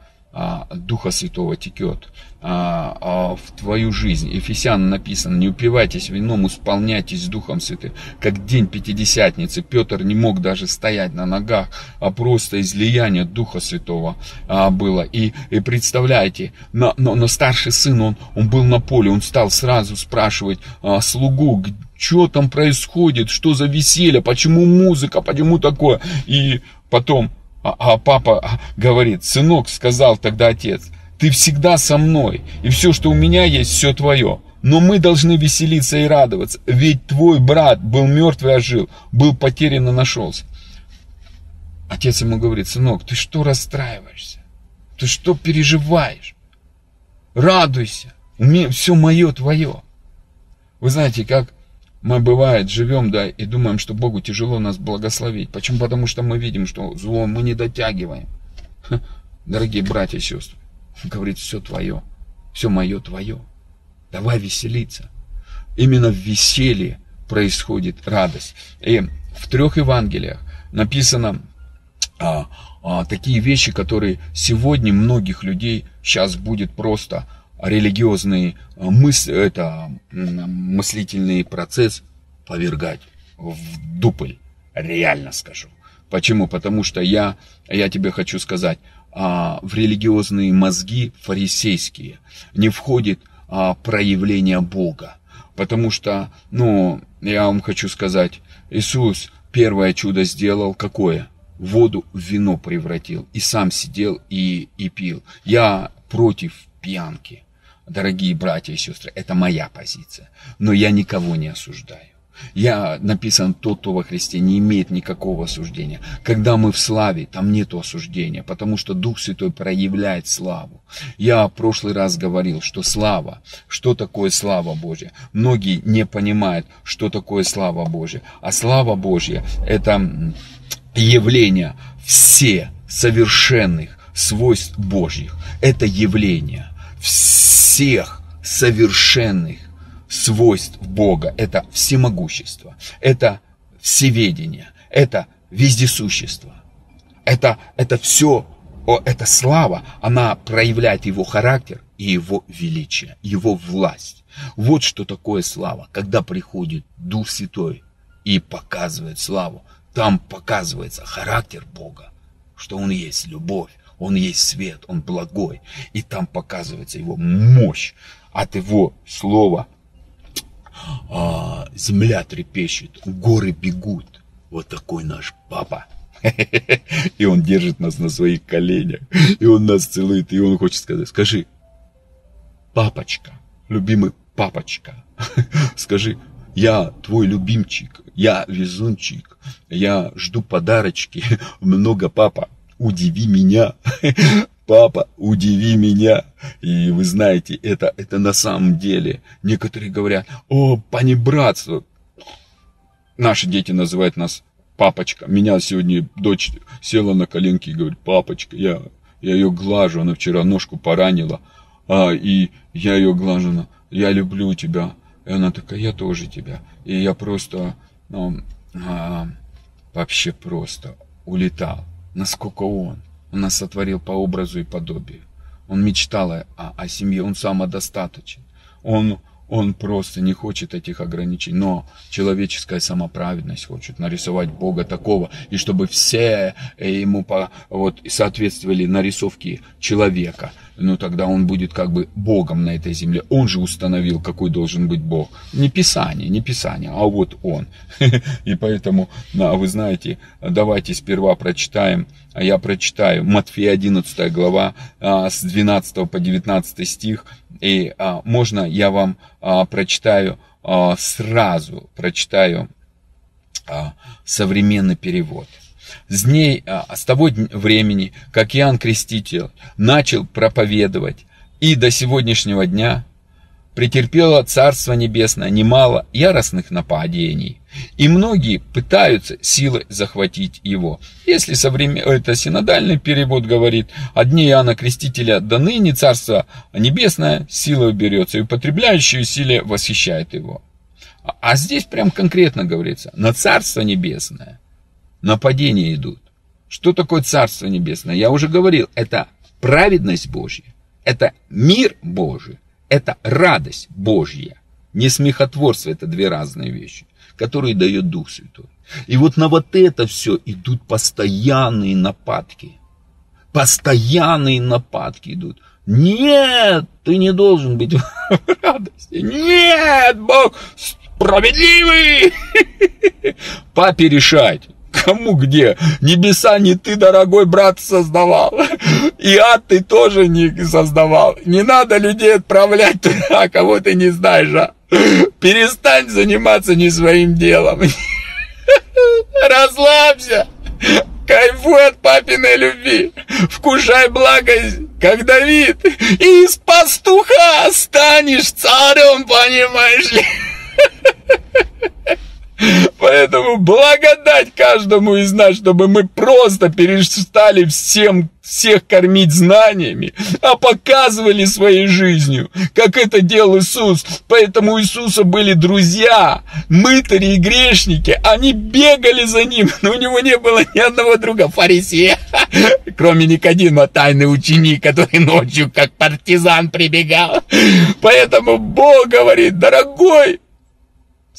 Духа Святого текет а, а, в твою жизнь. Ефесян написано, не упивайтесь вином, исполняйтесь Духом Святым. Как день Пятидесятницы, Петр не мог даже стоять на ногах, а просто излияние Духа Святого а, было. И, и представляете, но, но, но старший сын, он, он был на поле, он стал сразу спрашивать а, слугу, что там происходит, что за веселье, почему музыка, почему такое. И потом а, а папа говорит, сынок, сказал тогда отец, ты всегда со мной, и все, что у меня есть, все твое. Но мы должны веселиться и радоваться, ведь твой брат был мертв и ожил, был потерян и нашелся. Отец ему говорит, сынок, ты что расстраиваешься? Ты что переживаешь? Радуйся, все мое твое. Вы знаете, как мы бывает живем, да, и думаем, что Богу тяжело нас благословить. Почему? Потому что мы видим, что зло мы не дотягиваем. Дорогие братья и сестры, говорит, все твое, все мое твое. Давай веселиться. Именно в веселье происходит радость. И в трех Евангелиях написано а, а, такие вещи, которые сегодня многих людей сейчас будет просто религиозный э, мыс, это, мыслительный процесс повергать в дупль. Реально скажу. Почему? Потому что я, я тебе хочу сказать, а, в религиозные мозги фарисейские не входит а, проявление Бога. Потому что, ну, я вам хочу сказать, Иисус первое чудо сделал какое? Воду в вино превратил. И сам сидел и, и пил. Я против пьянки дорогие братья и сестры, это моя позиция. Но я никого не осуждаю. Я написан, тот, кто во Христе, не имеет никакого осуждения. Когда мы в славе, там нет осуждения, потому что Дух Святой проявляет славу. Я в прошлый раз говорил, что слава, что такое слава Божья. Многие не понимают, что такое слава Божья. А слава Божья – это явление все совершенных свойств Божьих. Это явление всех совершенных свойств Бога. Это всемогущество, это всеведение, это вездесущество. Это, это все, о, эта слава, она проявляет его характер и его величие, его власть. Вот что такое слава, когда приходит Дух Святой и показывает славу. Там показывается характер Бога, что Он есть любовь, Он есть свет, Он благой. И там показывается Его мощь от Его слова. А, земля трепещет, горы бегут. Вот такой наш папа. И он держит нас на своих коленях. И он нас целует. И он хочет сказать, скажи, папочка, любимый папочка, скажи, я твой любимчик, я везунчик, я жду подарочки, много папа, удиви меня, папа, удиви меня. И вы знаете, это, это на самом деле, некоторые говорят, о, панибратство. Наши дети называют нас папочка. Меня сегодня дочь села на коленки и говорит, папочка, я, я ее глажу, она вчера ножку поранила, а, и я ее глажу, я люблю тебя. И она такая, я тоже тебя. И я просто, ну, а, вообще просто улетал. Насколько он. Он нас сотворил по образу и подобию. Он мечтал о, о семье, он самодостаточен. Он он просто не хочет этих ограничений. Но человеческая самоправедность хочет нарисовать Бога такого, и чтобы все ему по, вот, соответствовали нарисовке человека. Ну тогда он будет как бы Богом на этой земле. Он же установил, какой должен быть Бог. Не Писание, не Писание, а вот Он. И поэтому, вы знаете, давайте сперва прочитаем, а я прочитаю Матфея 11 глава а, с 12 по 19 стих, и а, можно я вам прочитаю сразу, прочитаю современный перевод. С дней, а, с того времени, как Иоанн Креститель начал проповедовать, и до сегодняшнего дня претерпело Царство Небесное немало яростных нападений, и многие пытаются силой захватить его. Если современ... это синодальный перевод говорит, одни Иоанна Крестителя до ныне Царство Небесное силой берется, и употребляющие силе восхищает его. А, а здесь прям конкретно говорится, на Царство Небесное нападения идут. Что такое Царство Небесное? Я уже говорил, это праведность Божья, это мир Божий, это радость Божья. Не смехотворство, это две разные вещи, которые дает Дух Святой. И вот на вот это все идут постоянные нападки. Постоянные нападки идут. Нет, ты не должен быть в радости. Нет, Бог справедливый. Папе решать. Кому где? Небеса не ты, дорогой брат, создавал. И ад ты тоже не создавал. Не надо людей отправлять туда, кого ты не знаешь, а. Перестань заниматься не своим делом. Расслабься. Кайфуй от папиной любви. Вкушай благость, как Давид. И из пастуха станешь царем, понимаешь ли. Поэтому благодать каждому из нас, чтобы мы просто перестали всем всех кормить знаниями, а показывали своей жизнью, как это делал Иисус. Поэтому у Иисуса были друзья, мытари и грешники. Они бегали за ним, но у него не было ни одного друга фарисея, кроме Никодима, тайный ученик, который ночью как партизан прибегал. Поэтому Бог говорит, дорогой,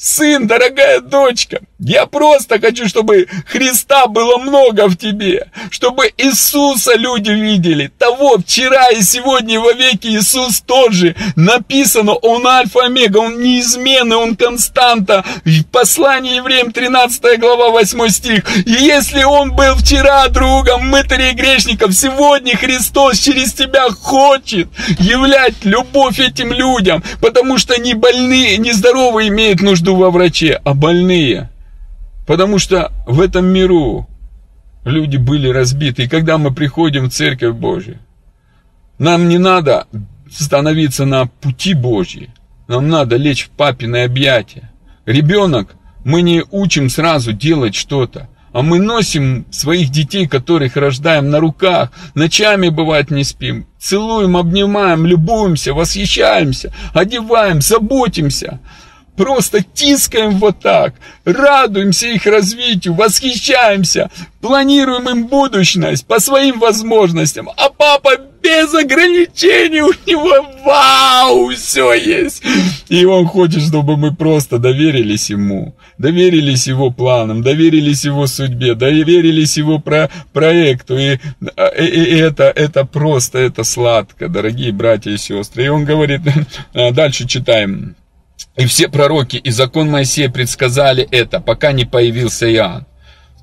Сын, дорогая дочка, я просто хочу, чтобы Христа было много в тебе, чтобы Иисуса люди видели. Того вчера и сегодня и во веки Иисус тот же. Написано, Он альфа-омега, Он неизменный, Он константа. В послании евреям 13 глава 8 стих. И если Он был вчера другом мытарей и грешников, сегодня Христос через тебя хочет являть любовь этим людям, потому что не больные, не здоровые имеют нужду буду во враче, а больные. Потому что в этом миру люди были разбиты. И когда мы приходим в Церковь Божию, нам не надо становиться на пути Божьи. Нам надо лечь в папиное объятия. Ребенок, мы не учим сразу делать что-то. А мы носим своих детей, которых рождаем на руках, ночами бывает не спим, целуем, обнимаем, любуемся, восхищаемся, одеваем, заботимся просто тискаем вот так, радуемся их развитию, восхищаемся, планируем им будущность по своим возможностям, а папа без ограничений, у него вау, все есть. И он хочет, чтобы мы просто доверились ему, доверились его планам, доверились его судьбе, доверились его про проекту. И, и, и это, это просто, это сладко, дорогие братья и сестры. И он говорит, дальше читаем. И все пророки и закон Моисея предсказали это, пока не появился Иоанн.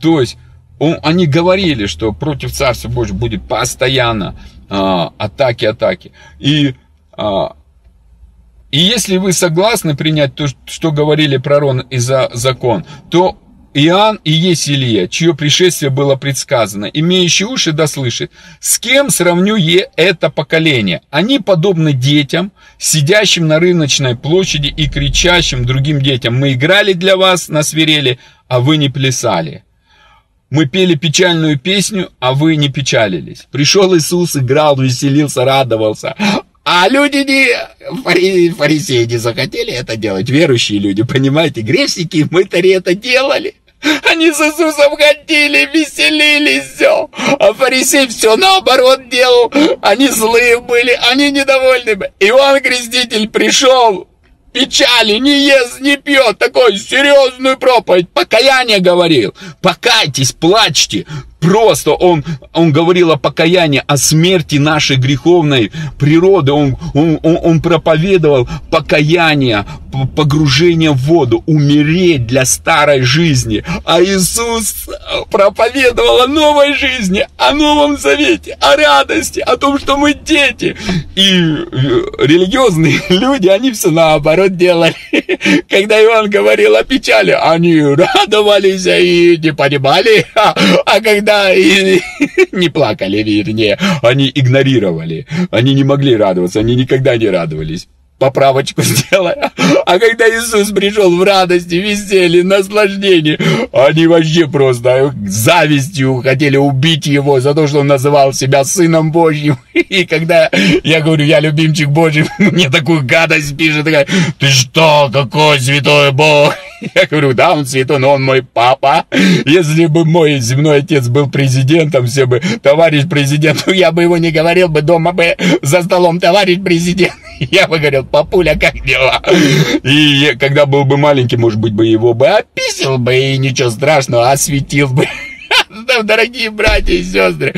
То есть, он, они говорили, что против Царства Божьего будет постоянно а, атаки, атаки. И, а, и если вы согласны принять то, что говорили пророк и за закон, то Иоанн и есть Илья, чье пришествие было предсказано. Имеющий уши да слышит. С кем сравню я это поколение? Они подобны детям, сидящим на рыночной площади и кричащим другим детям. Мы играли для вас на свирели, а вы не плясали. Мы пели печальную песню, а вы не печалились. Пришел Иисус, играл, веселился, радовался. А люди не, фарисеи не захотели это делать, верующие люди, понимаете, грешники, мы-то это делали. Они с Иисусом ходили, веселились, все. А фарисей все наоборот делал. Они злые были, они недовольны были. Иоанн Креститель пришел, печали, не ест, не пьет, такой серьезную проповедь, покаяние говорил, покайтесь, плачьте, Просто он, он говорил о покаянии, о смерти нашей греховной природы. Он, он, он, он проповедовал покаяние, погружение в воду, умереть для старой жизни. А Иисус проповедовал о новой жизни, о новом завете, о радости, о том, что мы дети. И э, религиозные люди, они все наоборот делали. Когда Иоанн говорил о печали, они радовались и не понимали. А когда да, и не плакали, вернее, они игнорировали, они не могли радоваться, они никогда не радовались поправочку сделая. А когда Иисус пришел в радости, веселье, наслаждении, они вообще просто завистью хотели убить его за то, что он называл себя Сыном Божьим. И когда я говорю, я любимчик Божий, мне такую гадость пишет, такая, ты что, какой святой Бог? Я говорю, да, он святой, но он мой папа. Если бы мой земной отец был президентом, все бы, товарищ президент, я бы его не говорил бы дома бы за столом, товарищ президент. Я бы говорил, папуля, как дела? И когда был бы маленький, может быть, бы его бы описал бы, и ничего страшного, осветил бы. Дорогие братья и сестры,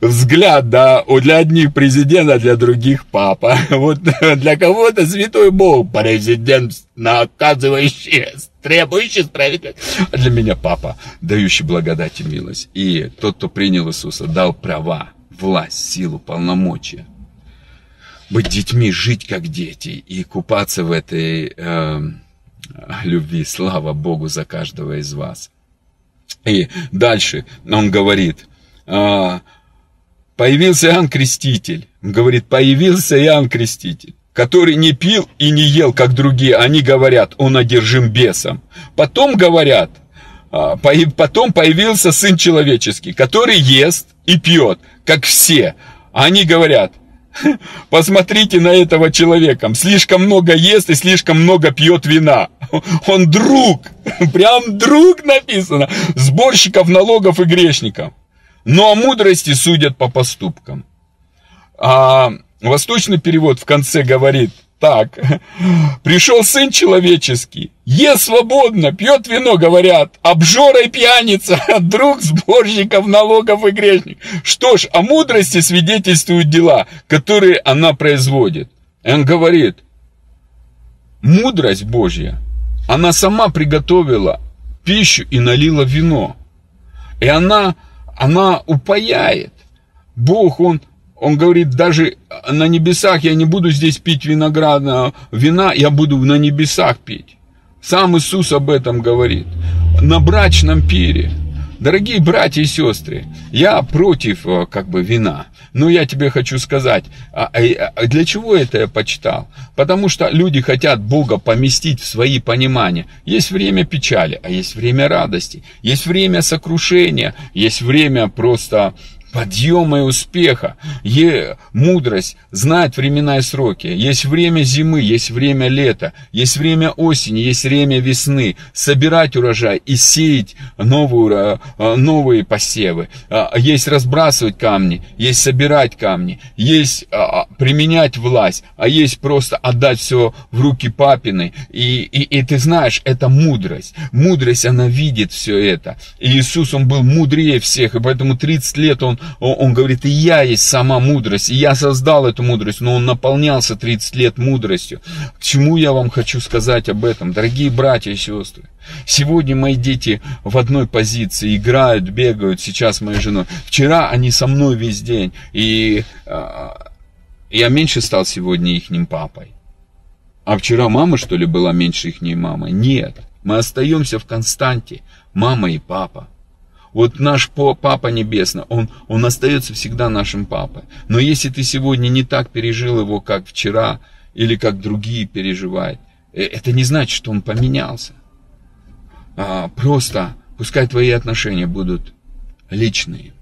взгляд, да, для одних президент, а для других папа. Вот для кого-то святой Бог, президент, наказывающий, требующий справедливости. А для меня папа, дающий благодать и милость. И тот, кто принял Иисуса, дал права, власть, силу, полномочия быть детьми, жить как дети и купаться в этой э, любви. Слава Богу за каждого из вас. И дальше он говорит, э, появился Иоанн Креститель. Он говорит, появился Иоанн Креститель который не пил и не ел, как другие, они говорят, он одержим бесом. Потом говорят, а, потом появился Сын Человеческий, который ест и пьет, как все. Они говорят, Посмотрите на этого человека. Слишком много ест и слишком много пьет вина. Он друг. Прям друг написано. Сборщиков налогов и грешников. Но о мудрости судят по поступкам. А восточный перевод в конце говорит – так. Пришел сын человеческий, ест свободно, пьет вино, говорят, обжора и пьяница, друг сборщиков налогов и грешник. Что ж, о мудрости свидетельствуют дела, которые она производит. И он говорит, мудрость Божья, она сама приготовила пищу и налила вино. И она, она упаяет. Бог, Он он говорит, даже на небесах я не буду здесь пить виноградного вина, я буду на небесах пить. Сам Иисус об этом говорит. На брачном пире. Дорогие братья и сестры, я против э, как бы вина. Но я тебе хочу сказать, а, а, а для чего это я почитал? Потому что люди хотят Бога поместить в свои понимания. Есть время печали, а есть время радости. Есть время сокрушения, есть время просто подъема и успеха. Е, мудрость знает времена и сроки. Есть время зимы, есть время лета, есть время осени, есть время весны. Собирать урожай и сеять новую, э, новые посевы. А, есть разбрасывать камни, есть собирать камни, есть а, а, применять власть, а есть просто отдать все в руки папины. И, и, и ты знаешь, это мудрость. Мудрость, она видит все это. И Иисус, он был мудрее всех, и поэтому 30 лет он он говорит, и я есть сама мудрость, и я создал эту мудрость, но он наполнялся 30 лет мудростью. К чему я вам хочу сказать об этом, дорогие братья и сестры? Сегодня мои дети в одной позиции играют, бегают, сейчас моя жена. Вчера они со мной весь день, и э, я меньше стал сегодня ихним папой. А вчера мама, что ли, была меньше их мамой? Нет, мы остаемся в константе, мама и папа. Вот наш Папа Небесный, он, он остается всегда нашим Папой. Но если ты сегодня не так пережил его, как вчера, или как другие переживают, э, это не значит, что он поменялся. А, просто пускай твои отношения будут личные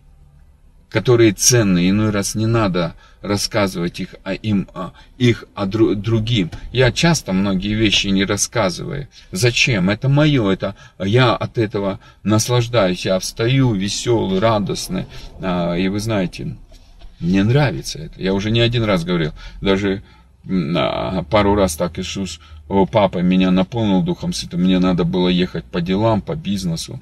которые ценные, иной раз не надо рассказывать их, а им, а, их а дру, другим. Я часто многие вещи не рассказываю. Зачем? Это мое, это я от этого наслаждаюсь, я встаю веселый, радостный. А, и вы знаете, мне нравится это. Я уже не один раз говорил, даже пару раз так Иисус, о, папа меня наполнил Духом Святым, мне надо было ехать по делам, по бизнесу.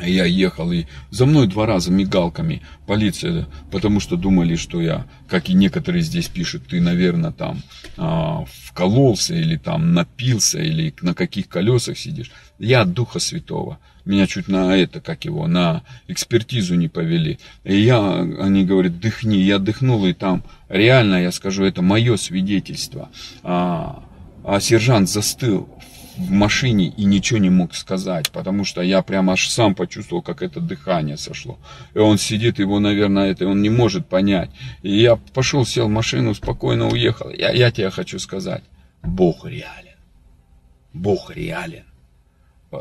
Я ехал, и за мной два раза мигалками полиция, потому что думали, что я, как и некоторые здесь пишут, ты, наверное, там а, вкололся, или там напился, или на каких колесах сидишь. Я от Духа Святого. Меня чуть на это, как его, на экспертизу не повели. И я, они говорят, дыхни. Я дыхнул, и там реально, я скажу, это мое свидетельство. А, а сержант застыл в машине и ничего не мог сказать, потому что я прямо аж сам почувствовал, как это дыхание сошло. И он сидит, его, наверное, это он не может понять. И я пошел, сел в машину, спокойно уехал. Я, я тебе хочу сказать, Бог реален. Бог реален.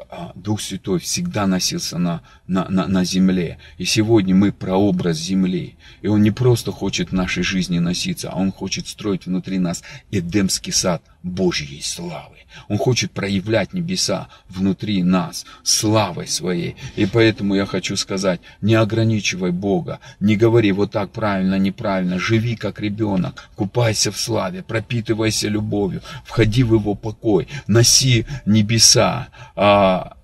А, Дух Святой всегда носился на, на, на, на земле. И сегодня мы прообраз земли. И Он не просто хочет в нашей жизни носиться, а Он хочет строить внутри нас Эдемский сад Божьей славы. Он хочет проявлять небеса внутри нас славой своей. И поэтому я хочу сказать, не ограничивай Бога, не говори вот так правильно, неправильно, живи как ребенок, купайся в славе, пропитывайся любовью, входи в Его покой, носи небеса, а,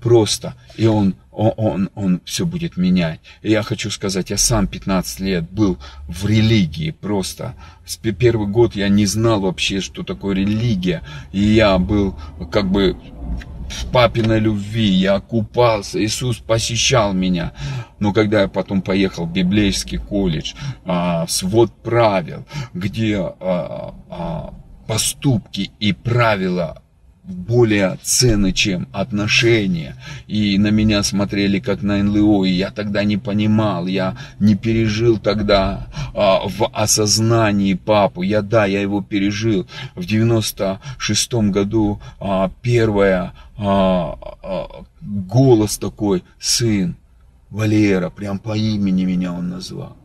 просто, и он, он, он, он все будет менять. И я хочу сказать, я сам 15 лет был в религии просто. С первый год я не знал вообще, что такое религия. И я был как бы в папиной любви, я купался, Иисус посещал меня. Но когда я потом поехал в библейский колледж, а, свод правил, где а, а, поступки и правила более ценны, чем отношения. И на меня смотрели как на НЛО, и я тогда не понимал, я не пережил тогда а, в осознании папу. Я, да, я его пережил. В 96-м году а, первое, а, а, голос такой, сын, Валера, прям по имени меня он назвал.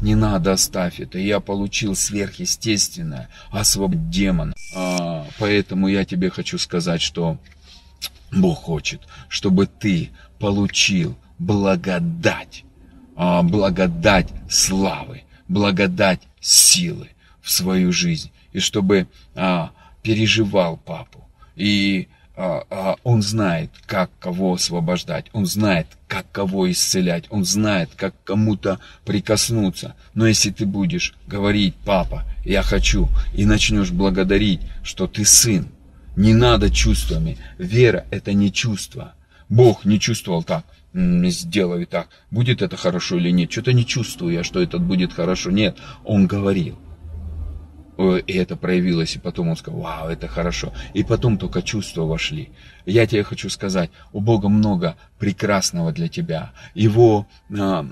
Не надо, оставь это. Я получил сверхъестественное, освободить демона. А, поэтому я тебе хочу сказать, что Бог хочет, чтобы ты получил благодать, а, благодать славы, благодать силы в свою жизнь. И чтобы а, переживал папу. И он знает, как кого освобождать, он знает, как кого исцелять, он знает, как кому-то прикоснуться. Но если ты будешь говорить, папа, я хочу, и начнешь благодарить, что ты сын, не надо чувствами. Вера – это не чувство. Бог не чувствовал так, сделаю так, будет это хорошо или нет. Что-то не чувствую я, что это будет хорошо. Нет, он говорил и это проявилось, и потом он сказал, вау, это хорошо. И потом только чувства вошли. Я тебе хочу сказать, у Бога много прекрасного для тебя. Его э,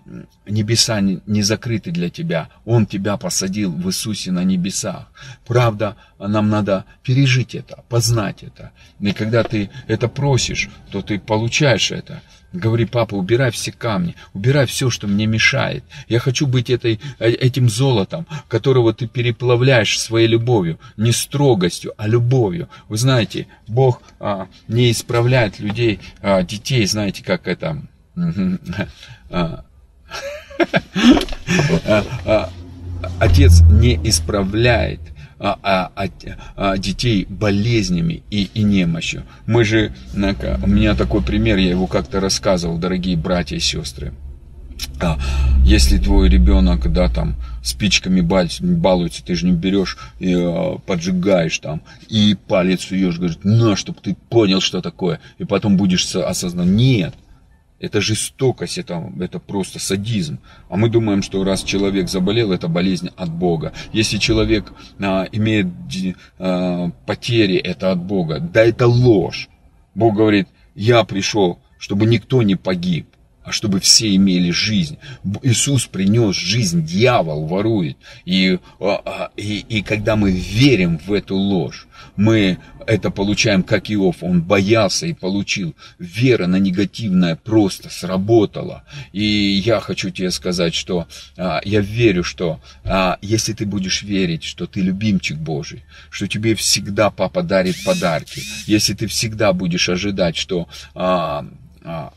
небеса не, не закрыты для тебя. Он тебя посадил в Иисусе на небесах. Правда, нам надо пережить это, познать это. И когда ты это просишь, то ты получаешь это. Говори, папа, убирай все камни, убирай все, что мне мешает. Я хочу быть этой, э, этим золотом, которого ты переплавляешь своей любовью, не строгостью, а любовью. Вы знаете, Бог а, не исправляет людей, а, детей, знаете, как это... А, а, а, отец не исправляет а, а, а, а, детей болезнями и, и немощью. Мы же, у меня такой пример, я его как-то рассказывал, дорогие братья и сестры. А, если твой ребенок, да, там, спичками балуется, ты же не берешь и а, поджигаешь там, и палец суешь, говорит, на, чтобы ты понял, что такое, и потом будешь осознан. Нет, это жестокость, это, это просто садизм. А мы думаем, что раз человек заболел, это болезнь от Бога. Если человек а, имеет а, потери, это от Бога. Да это ложь. Бог говорит, я пришел, чтобы никто не погиб а чтобы все имели жизнь. Иисус принес жизнь, дьявол ворует. И, а, а, и, и когда мы верим в эту ложь, мы это получаем как Иов, он боялся и получил. Вера на негативное просто сработала. И я хочу тебе сказать, что а, я верю, что а, если ты будешь верить, что ты любимчик Божий, что тебе всегда папа дарит подарки, если ты всегда будешь ожидать, что а,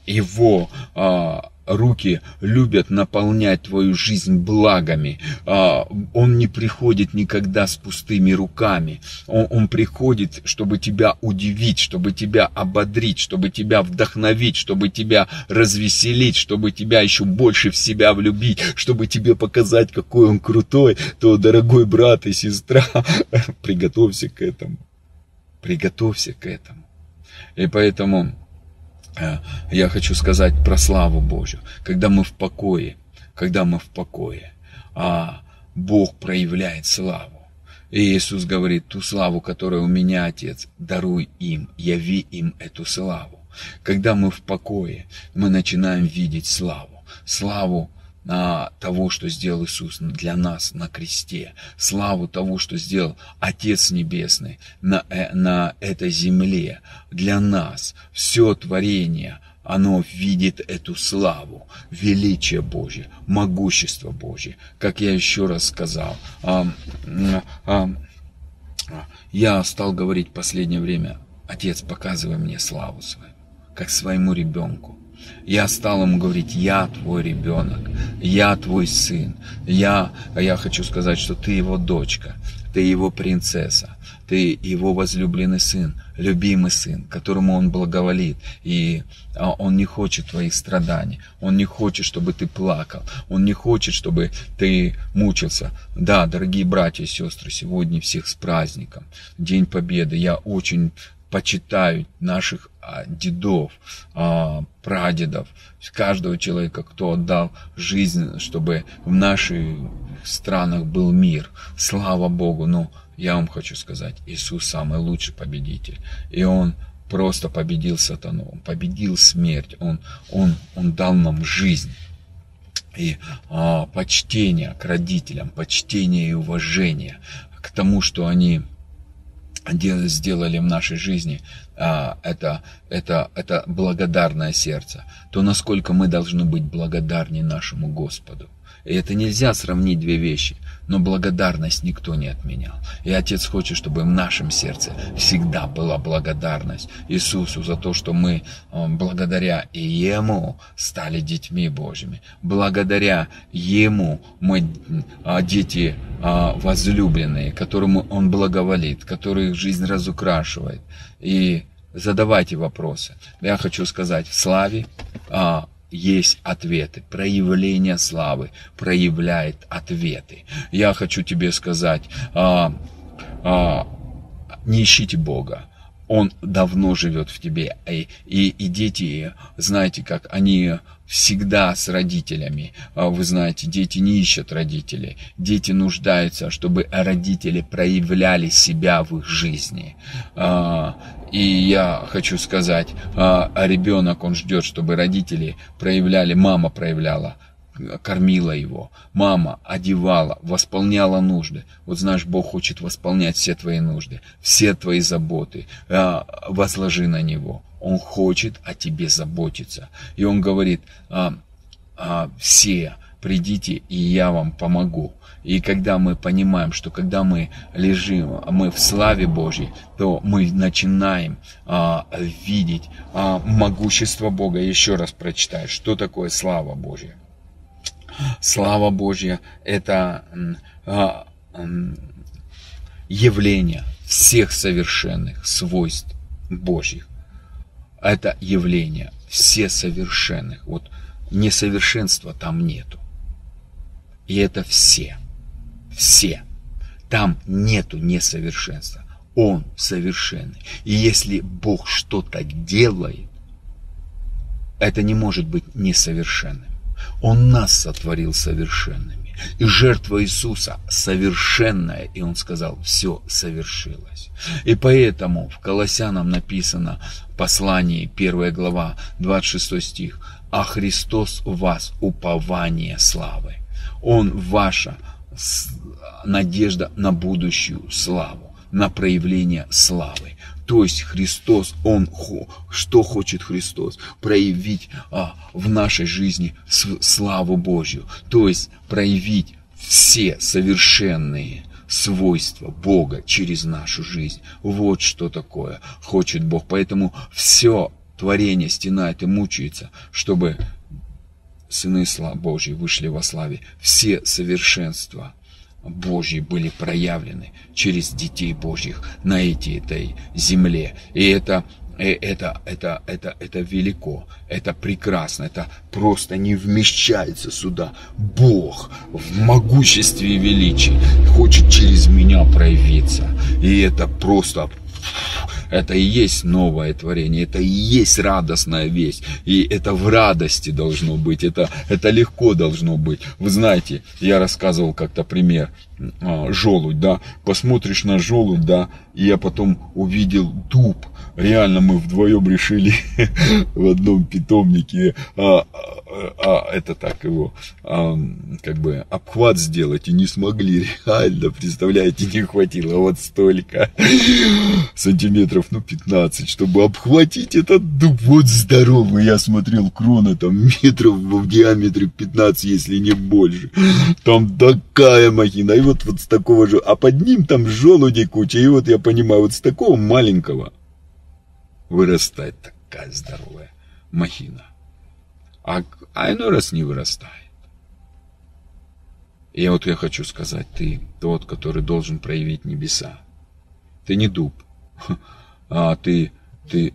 его а, руки любят наполнять твою жизнь благами. А, он не приходит никогда с пустыми руками. Он, он приходит, чтобы тебя удивить, чтобы тебя ободрить, чтобы тебя вдохновить, чтобы тебя развеселить, чтобы тебя еще больше в себя влюбить, чтобы тебе показать, какой он крутой, то, дорогой брат и сестра, приготовься к этому. Приготовься к этому. И поэтому я хочу сказать про славу Божью. Когда мы в покое, когда мы в покое, а Бог проявляет славу. И Иисус говорит, ту славу, которая у меня, Отец, даруй им, яви им эту славу. Когда мы в покое, мы начинаем видеть славу. Славу на того, что сделал Иисус для нас на кресте, славу того, что сделал Отец Небесный на, э, на этой земле для нас. Все творение, оно видит эту славу, величие Божье, могущество Божье. Как я еще раз сказал, а, а, я стал говорить в последнее время, Отец, показывай мне славу свою, как своему ребенку. Я стал ему говорить, я твой ребенок, я твой сын, я, я хочу сказать, что ты его дочка, ты его принцесса, ты его возлюбленный сын, любимый сын, которому он благоволит, и а, он не хочет твоих страданий, он не хочет, чтобы ты плакал, он не хочет, чтобы ты мучился. Да, дорогие братья и сестры, сегодня всех с праздником, День Победы, я очень почитают наших дедов, а, прадедов, каждого человека, кто отдал жизнь, чтобы в наших странах был мир. Слава Богу, но я вам хочу сказать, Иисус самый лучший победитель. И Он просто победил сатану, Он победил смерть, Он, он, он дал нам жизнь. И а, почтение к родителям, почтение и уважение к тому, что они сделали в нашей жизни, а, это, это, это благодарное сердце, то насколько мы должны быть благодарны нашему Господу. И это нельзя сравнить две вещи, но благодарность никто не отменял. И Отец хочет, чтобы в нашем сердце всегда была благодарность Иисусу за то, что мы благодаря Ему стали детьми Божьими. Благодаря Ему мы а, дети а, возлюбленные, которому Он благоволит, который их жизнь разукрашивает. И задавайте вопросы. Я хочу сказать, в славе а, есть ответы. Проявление славы проявляет ответы. Я хочу тебе сказать, а, а, не ищите Бога. Он давно живет в тебе. И, и, и дети, знаете, как они всегда с родителями. А вы знаете, дети не ищут родителей. Дети нуждаются, чтобы родители проявляли себя в их жизни. А, и я хочу сказать, а ребенок, он ждет, чтобы родители проявляли, мама проявляла кормила его, мама одевала, восполняла нужды. Вот знаешь, Бог хочет восполнять все твои нужды, все твои заботы, а, возложи на Него. Он хочет о тебе заботиться. И Он говорит, а, а, все придите, и я вам помогу. И когда мы понимаем, что когда мы лежим, мы в славе Божьей, то мы начинаем а, видеть а, могущество Бога. Еще раз прочитаю, что такое слава Божья. Слава Божья – это а, явление всех совершенных свойств Божьих. Это явление все совершенных. Вот несовершенства там нету. И это все. Все. Там нету несовершенства. Он совершенный. И если Бог что-то делает, это не может быть несовершенным. Он нас сотворил совершенными. И жертва Иисуса совершенная. И Он сказал, все совершилось. И поэтому в Колоссянам написано послание, 1 глава, 26 стих, «А Христос в вас упование славы». Он ваша надежда на будущую славу, на проявление славы. То есть Христос, Он, что хочет Христос? Проявить а, в нашей жизни славу Божью. То есть проявить все совершенные свойства Бога через нашу жизнь. Вот что такое хочет Бог. Поэтому все творение стенает и мучается, чтобы сыны Божьи вышли во славе. Все совершенства Божьи были проявлены через детей Божьих на этой, этой земле. И это э, это, это, это, это велико, это прекрасно, это просто не вмещается сюда. Бог в могуществе и величии хочет через меня проявиться. И это просто это и есть новое творение, это и есть радостная весть. И это в радости должно быть, это, это легко должно быть. Вы знаете, я рассказывал как-то пример, желудь, да, посмотришь на желудь, да, и я потом увидел дуб, реально мы вдвоем решили в одном питомнике, а, а, а, это так его, а, как бы обхват сделать и не смогли, реально, представляете, не хватило. Вот столько сантиметров, ну 15, чтобы обхватить этот дуб, вот здоровый, я смотрел крона там метров в диаметре 15, если не больше, там такая махина, и вот, вот с такого же, а под ним там желуди куча, и вот я понимаю, вот с такого маленького вырастает такая здоровая махина. А, а иной раз не вырастает. И вот я хочу сказать, ты тот, который должен проявить небеса. Ты не дуб, а ты, ты,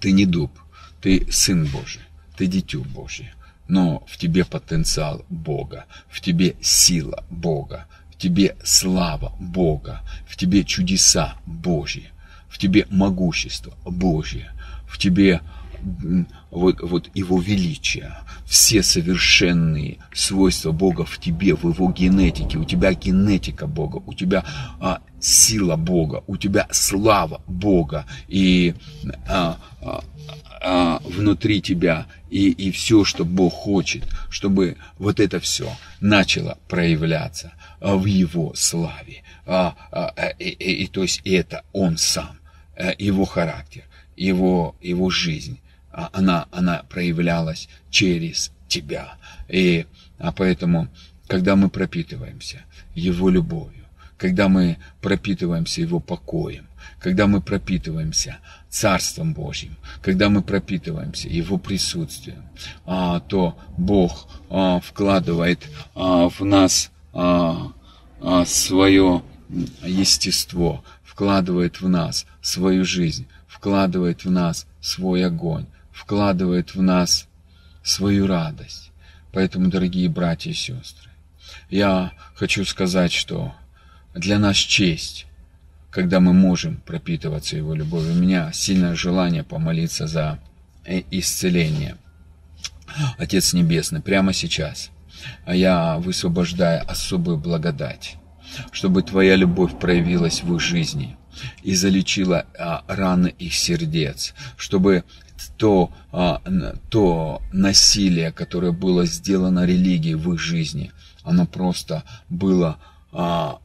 ты не дуб, ты сын Божий, ты дитю Божье. Но в тебе потенциал Бога, в тебе сила Бога, тебе слава Бога, в тебе чудеса Божьи, в тебе могущество Божье, в тебе вот, вот его величие, все совершенные свойства Бога в тебе, в его генетике, у тебя генетика Бога, у тебя а, сила Бога, у тебя слава Бога, и а, а, а, внутри тебя, и, и все, что Бог хочет, чтобы вот это все начало проявляться. В его славе. А, а, и, и, и то есть это он сам, э, его характер, его, его жизнь, она, она проявлялась через тебя. И а поэтому, когда мы пропитываемся его любовью, когда мы пропитываемся его покоем, когда мы пропитываемся Царством Божьим, когда мы пропитываемся Его присутствием, то Бог вкладывает в нас а, а, свое естество, вкладывает в нас свою жизнь, вкладывает в нас свой огонь, вкладывает в нас свою радость. Поэтому, дорогие братья и сестры, я хочу сказать, что для нас честь, когда мы можем пропитываться Его любовью. У меня сильное желание помолиться за э, исцеление. Отец Небесный, прямо сейчас – я высвобождаю особую благодать, чтобы Твоя любовь проявилась в их жизни и залечила а, раны их сердец, чтобы то, а, то насилие, которое было сделано религией в их жизни, оно просто было а,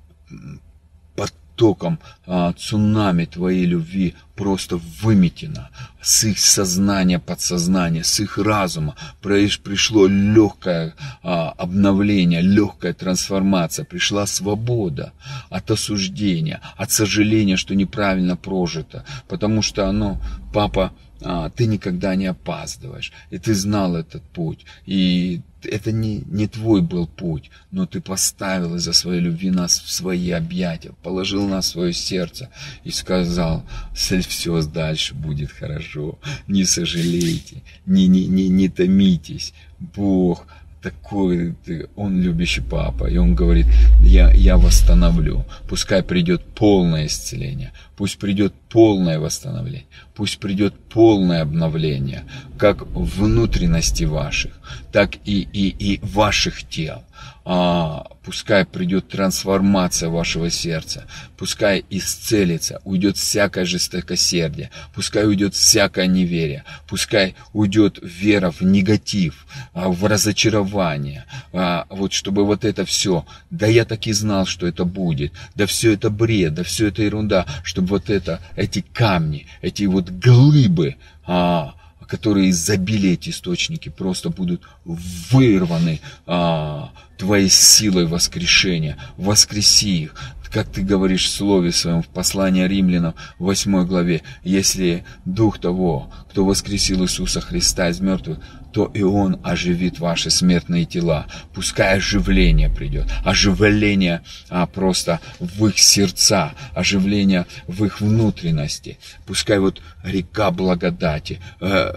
потоком а, цунами твоей любви просто выметено. С их сознания, подсознания, с их разума пришло легкое а, обновление, легкая трансформация, пришла свобода от осуждения, от сожаления, что неправильно прожито, потому что оно, папа, а, ты никогда не опаздываешь, и ты знал этот путь, и это не, не твой был путь, но ты поставил из-за своей любви нас в свои объятия, положил нас в свое сердце и сказал, все дальше будет хорошо, не сожалейте, не, не, не, не томитесь, Бог такой, он любящий папа, и он говорит, я, я восстановлю, пускай придет полное исцеление, пусть придет полное восстановление, пусть придет полное обновление, как внутренности ваших, так и, и, и ваших тел а, пускай придет трансформация вашего сердца, пускай исцелится, уйдет всякое жестокосердие, пускай уйдет всякое неверие, пускай уйдет вера в негатив, а, в разочарование, а, вот чтобы вот это все, да я так и знал, что это будет, да все это бред, да все это ерунда, чтобы вот это, эти камни, эти вот глыбы, а, которые забили эти источники, просто будут вырваны а, твоей силой воскрешения. Воскреси их, как ты говоришь в слове своем, в послании римлянам, в 8 главе, если Дух того, кто воскресил Иисуса Христа из мертвых, то и Он оживит ваши смертные тела. Пускай оживление придет, оживление а, просто в их сердца, оживление в их внутренности. Пускай вот река благодати, э,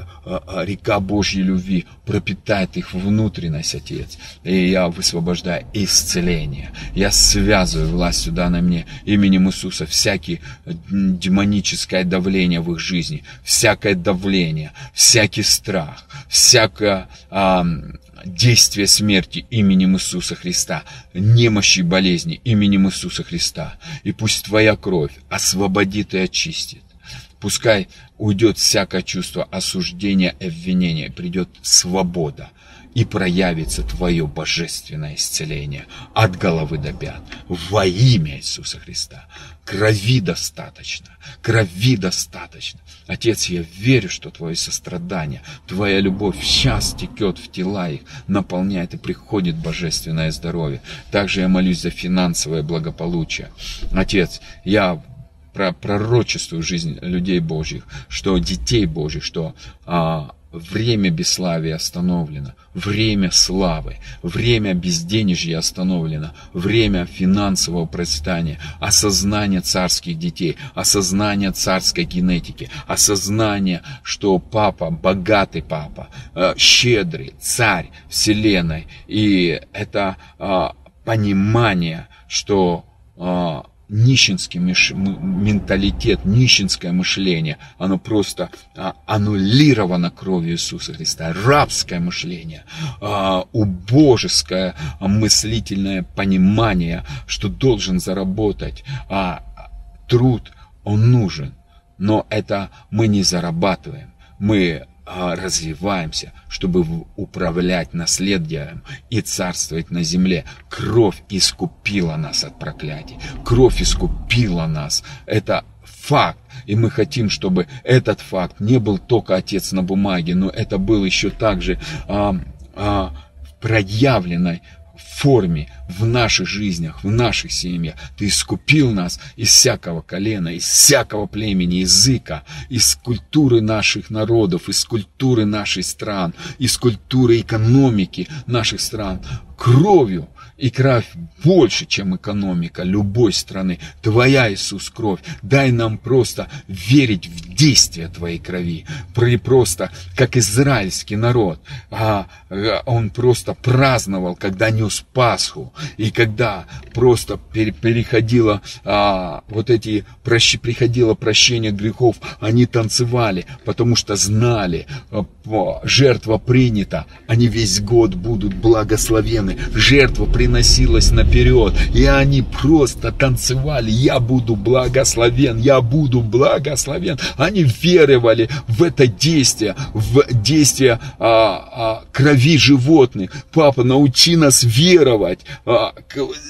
река Божьей любви пропитает их внутренность, Отец. И я высвобождаю исцеление. Я связываю властью, данной мне именем Иисуса, всякие демоническое давление в их жизни, всякое давление, всякий страх, всякое всякое а, действие смерти именем Иисуса Христа, немощи и болезни именем Иисуса Христа. И пусть Твоя кровь освободит и очистит. Пускай уйдет всякое чувство осуждения и обвинения, придет свобода, и проявится Твое божественное исцеление от головы до пят во имя Иисуса Христа. Крови достаточно, крови достаточно. Отец, я верю, что Твое сострадание, Твоя любовь сейчас текет в тела их, наполняет и приходит божественное здоровье. Также я молюсь за финансовое благополучие. Отец, я пророчествую жизнь людей Божьих, что детей Божьих, что а, Время бесславия остановлено, время славы, время безденежья остановлено, время финансового процветания, осознание царских детей, осознание царской генетики, осознание, что папа, богатый папа, э, щедрый, царь вселенной. И это э, понимание, что нищенский менталитет, нищенское мышление, оно просто а, аннулировано кровью Иисуса Христа. Рабское мышление, а, убожеское мыслительное понимание, что должен заработать. А труд, он нужен, но это мы не зарабатываем. Мы развиваемся, чтобы управлять наследием и царствовать на земле. Кровь искупила нас от проклятий. Кровь искупила нас. Это факт. И мы хотим, чтобы этот факт не был только отец на бумаге, но это был еще также а, а, проявленной форме в наших жизнях, в наших семьях. Ты искупил нас из всякого колена, из всякого племени, языка, из культуры наших народов, из культуры наших стран, из культуры экономики наших стран, кровью и кровь больше, чем экономика любой страны. Твоя, Иисус, кровь. Дай нам просто верить в действие Твоей крови. Просто, как израильский народ. А, а, он просто праздновал, когда нес Пасху. И когда просто переходило а, вот эти, прощ, приходило прощение грехов, они танцевали, потому что знали, а, жертва принята, они весь год будут благословены. Жертва принята приносилось наперед. И они просто танцевали. Я буду благословен, я буду благословен. Они веровали в это действие, в действие а, а, крови животных. Папа, научи нас веровать а,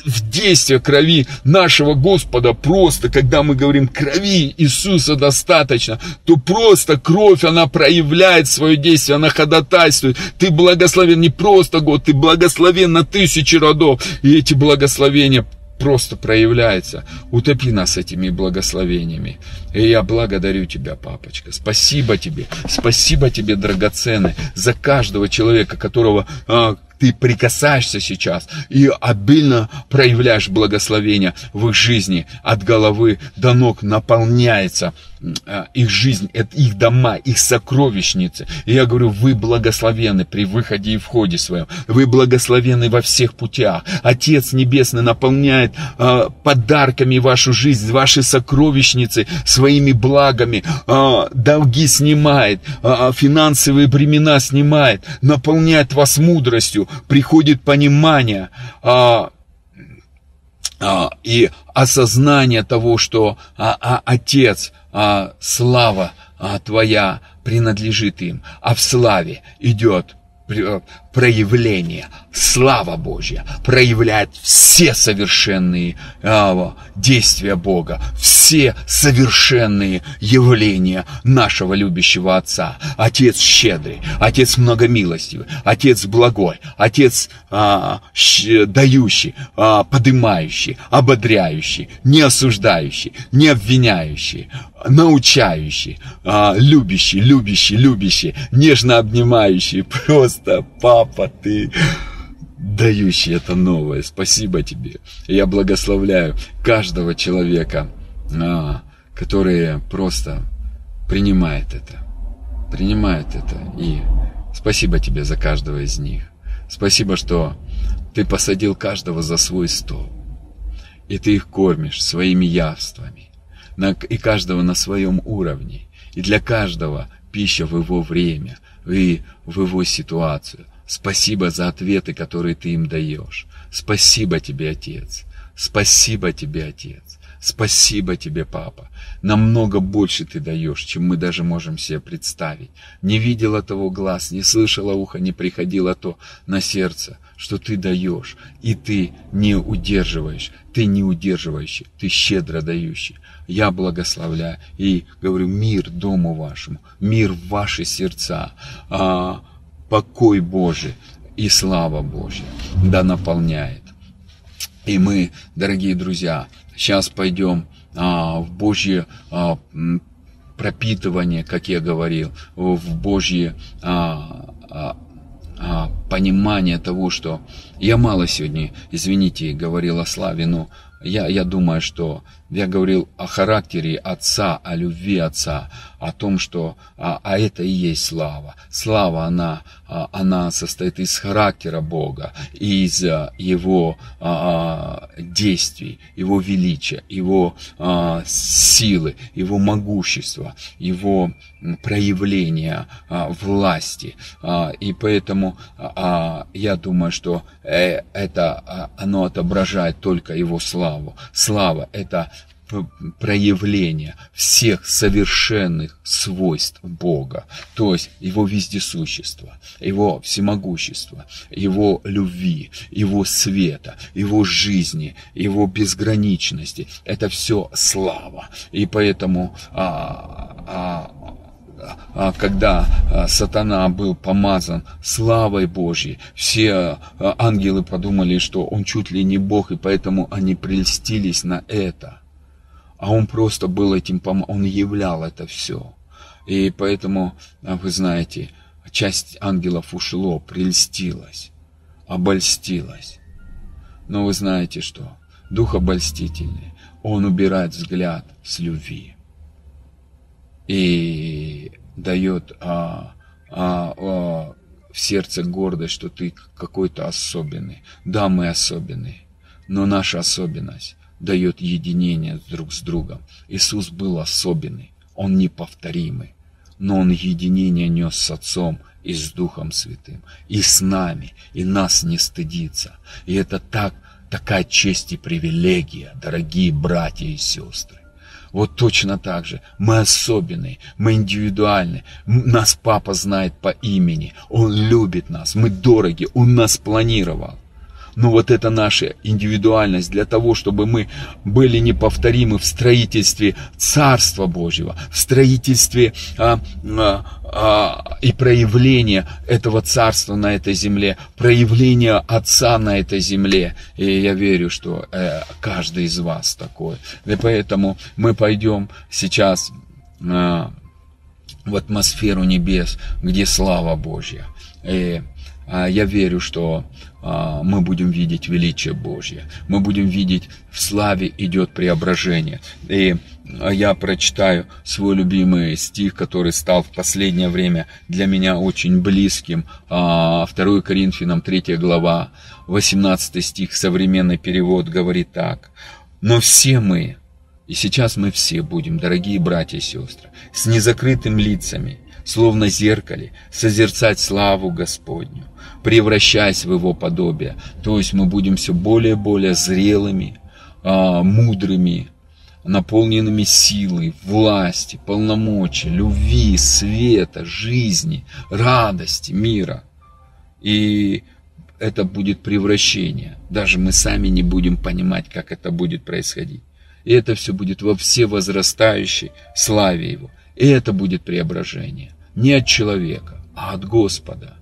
в действие крови нашего Господа. Просто, когда мы говорим крови Иисуса достаточно, то просто кровь, она проявляет свое действие, она ходатайствует. Ты благословен не просто год, ты благословен на тысячи родов. И эти благословения просто проявляется. Утопи нас этими благословениями. И я благодарю тебя, папочка. Спасибо тебе. Спасибо тебе, драгоценный, за каждого человека, которого а, ты прикасаешься сейчас и обильно проявляешь благословение в их жизни от головы до ног наполняется их жизнь, это их дома, их сокровищницы. И я говорю, вы благословены при выходе и входе своем. Вы благословены во всех путях. Отец Небесный наполняет э, подарками вашу жизнь, ваши сокровищницы своими благами. Э, долги снимает, э, финансовые бремена снимает, наполняет вас мудростью, приходит понимание. Э, и осознание того, что а, а, Отец, а, слава а, Твоя принадлежит им, а в славе идет проявление, слава Божья проявляет все совершенные э, действия Бога, все совершенные явления нашего любящего Отца. Отец щедрый, Отец многомилостивый, Отец благой, Отец э, щ, дающий, э, подымающий, ободряющий, не осуждающий, не обвиняющий, научающий, а, любящий, любящий, любящий, нежно обнимающий. Просто, папа, ты дающий это новое. Спасибо тебе. Я благословляю каждого человека, а, который просто принимает это. Принимает это. И спасибо тебе за каждого из них. Спасибо, что ты посадил каждого за свой стол. И ты их кормишь своими явствами и каждого на своем уровне. И для каждого пища в его время, и в его ситуацию. Спасибо за ответы, которые ты им даешь. Спасибо тебе, Отец. Спасибо тебе, Отец. Спасибо тебе, Папа. Намного больше ты даешь, чем мы даже можем себе представить. Не видела того глаз, не слышала ухо, не приходило то на сердце, что ты даешь, и ты не удерживаешь, ты не удерживающий, ты щедро дающий я благословляю и говорю мир дому вашему, мир в ваши сердца, а, покой Божий и слава Божья да наполняет. И мы, дорогие друзья, сейчас пойдем а, в Божье а, пропитывание, как я говорил, в Божье а, а, а, понимание того, что я мало сегодня, извините, говорил о славе, но я, я думаю, что я говорил о характере отца, о любви отца, о том, что а, а это и есть слава. Слава, она, а, она состоит из характера Бога, из а, его а, а, действий, его величия, его а, силы, его могущества, его проявления а, власти. А, и поэтому а, я думаю, что э, это а, оно отображает только его славу. Слава это проявление всех совершенных свойств Бога, то есть Его вездесущества, Его всемогущества, Его любви, Его света, Его жизни, Его безграничности. Это все слава. И поэтому а, а, а, когда а, сатана был помазан славой Божьей, все а, ангелы подумали, что он чуть ли не Бог, и поэтому они прельстились на это а он просто был этим, он являл это все. И поэтому, а, вы знаете, часть ангелов ушло, прельстилась, обольстилась. Но вы знаете что? Дух обольстительный, он убирает взгляд с любви и дает а, а, а, в сердце гордость, что ты какой-то особенный. Да, мы особенные, но наша особенность дает единение друг с другом. Иисус был особенный, Он неповторимый, но Он единение нес с Отцом и с Духом Святым, и с нами, и нас не стыдится. И это так, такая честь и привилегия, дорогие братья и сестры. Вот точно так же. Мы особенные, мы индивидуальны. Нас папа знает по имени. Он любит нас, мы дороги, он нас планировал. Но вот это наша индивидуальность для того, чтобы мы были неповторимы в строительстве Царства Божьего, в строительстве а, а, а, и проявления этого Царства на этой земле, проявления Отца на этой земле. И я верю, что э, каждый из вас такой. И поэтому мы пойдем сейчас э, в атмосферу небес, где слава Божья. И э, я верю, что а, мы будем видеть величие Божье. Мы будем видеть, в славе идет преображение. И а, я прочитаю свой любимый стих, который стал в последнее время для меня очень близким. 2 а, Коринфянам 3 глава, 18 стих, современный перевод говорит так. Но все мы, и сейчас мы все будем, дорогие братья и сестры, с незакрытым лицами, словно зеркале, созерцать славу Господню превращаясь в его подобие. То есть мы будем все более и более зрелыми, а, мудрыми, наполненными силой, власти, полномочий, любви, света, жизни, радости, мира. И это будет превращение. Даже мы сами не будем понимать, как это будет происходить. И это все будет во все возрастающей славе Его. И это будет преображение. Не от человека, а от Господа.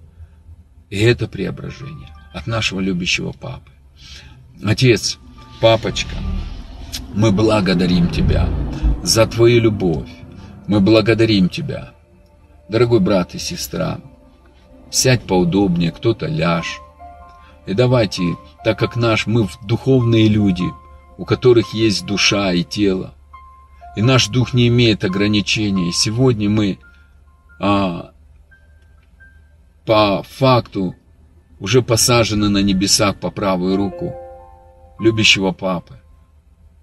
И это преображение от нашего любящего папы. Отец, папочка, мы благодарим Тебя за Твою любовь. Мы благодарим Тебя. Дорогой брат и сестра, сядь поудобнее, кто-то ляж. И давайте, так как наш, мы духовные люди, у которых есть душа и тело, и наш дух не имеет ограничений. Сегодня мы а, по факту уже посажены на небесах по правую руку любящего Папы.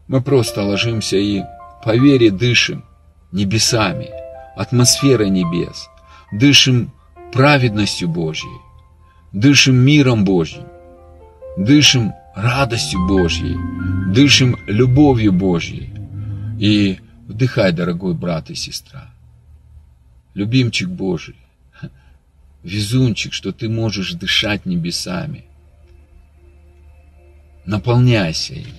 Мы просто ложимся и по вере дышим небесами, атмосферой небес, дышим праведностью Божьей, дышим миром Божьим, дышим радостью Божьей, дышим любовью Божьей. И вдыхай, дорогой брат и сестра, любимчик Божий, везунчик, что ты можешь дышать небесами. Наполняйся им.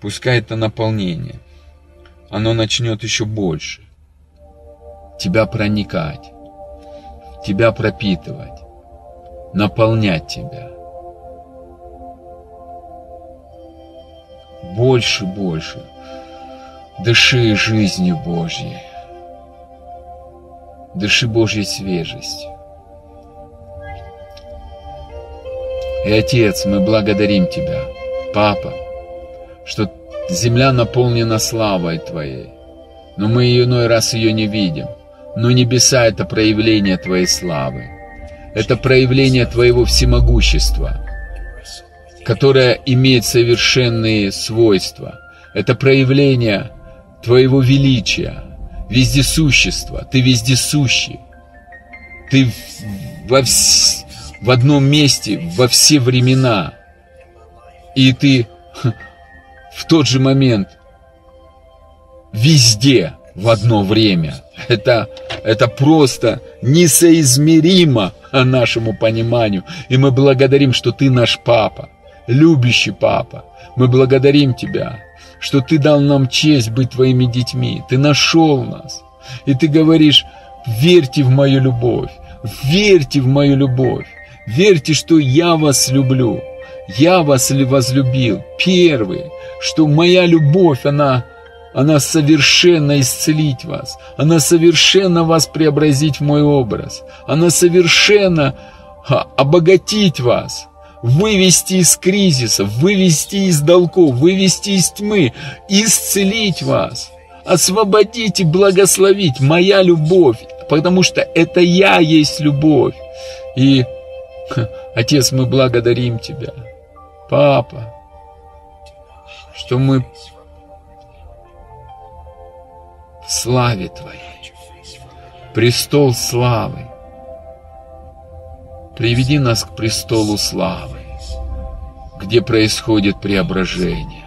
Пускай это наполнение, оно начнет еще больше тебя проникать, тебя пропитывать, наполнять тебя. Больше, больше. Дыши жизнью Божьей. Дыши Божьей свежестью. И, Отец, мы благодарим Тебя, Папа, что земля наполнена славой Твоей, но мы иной раз ее не видим. Но небеса — это проявление Твоей славы. Это проявление Твоего всемогущества, которое имеет совершенные свойства. Это проявление Твоего величия, вездесущества. Ты вездесущий. Ты во вс в одном месте во все времена. И ты в тот же момент везде в одно время. Это, это просто несоизмеримо нашему пониманию. И мы благодарим, что ты наш папа, любящий папа. Мы благодарим тебя, что ты дал нам честь быть твоими детьми. Ты нашел нас. И ты говоришь, верьте в мою любовь, верьте в мою любовь. Верьте, что я вас люблю. Я вас ли возлюбил. Первый, что моя любовь, она, она совершенно исцелить вас. Она совершенно вас преобразить в мой образ. Она совершенно обогатить вас вывести из кризиса, вывести из долгов, вывести из тьмы, исцелить вас, освободить и благословить. Моя любовь, потому что это я есть любовь. И Отец, мы благодарим Тебя, Папа, что мы в славе Твоей, престол славы, Приведи нас к престолу славы, где происходит преображение.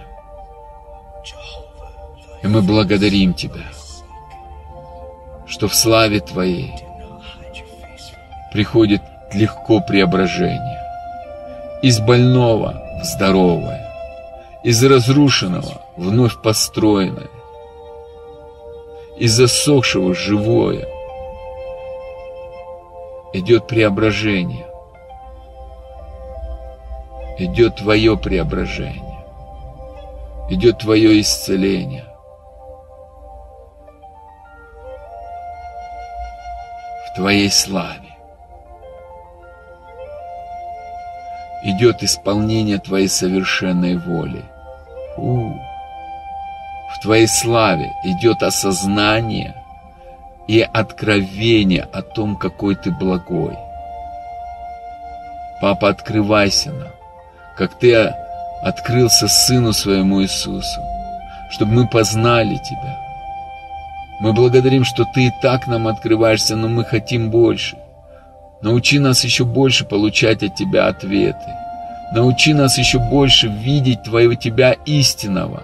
И мы благодарим Тебя, что в славе Твоей приходит легко преображение. Из больного в здоровое, из разрушенного вновь построенное, из засохшего живое. Идет преображение. Идет твое преображение. Идет твое исцеление. В твоей славе. Идет исполнение Твоей совершенной воли. У, в Твоей славе идет осознание и откровение о том, какой Ты благой. Папа, открывайся нам, как Ты открылся Сыну Своему Иисусу, чтобы мы познали Тебя. Мы благодарим, что Ты и так нам открываешься, но мы хотим больше. Научи нас еще больше получать от Тебя ответы. Научи нас еще больше видеть Твоего Тебя истинного.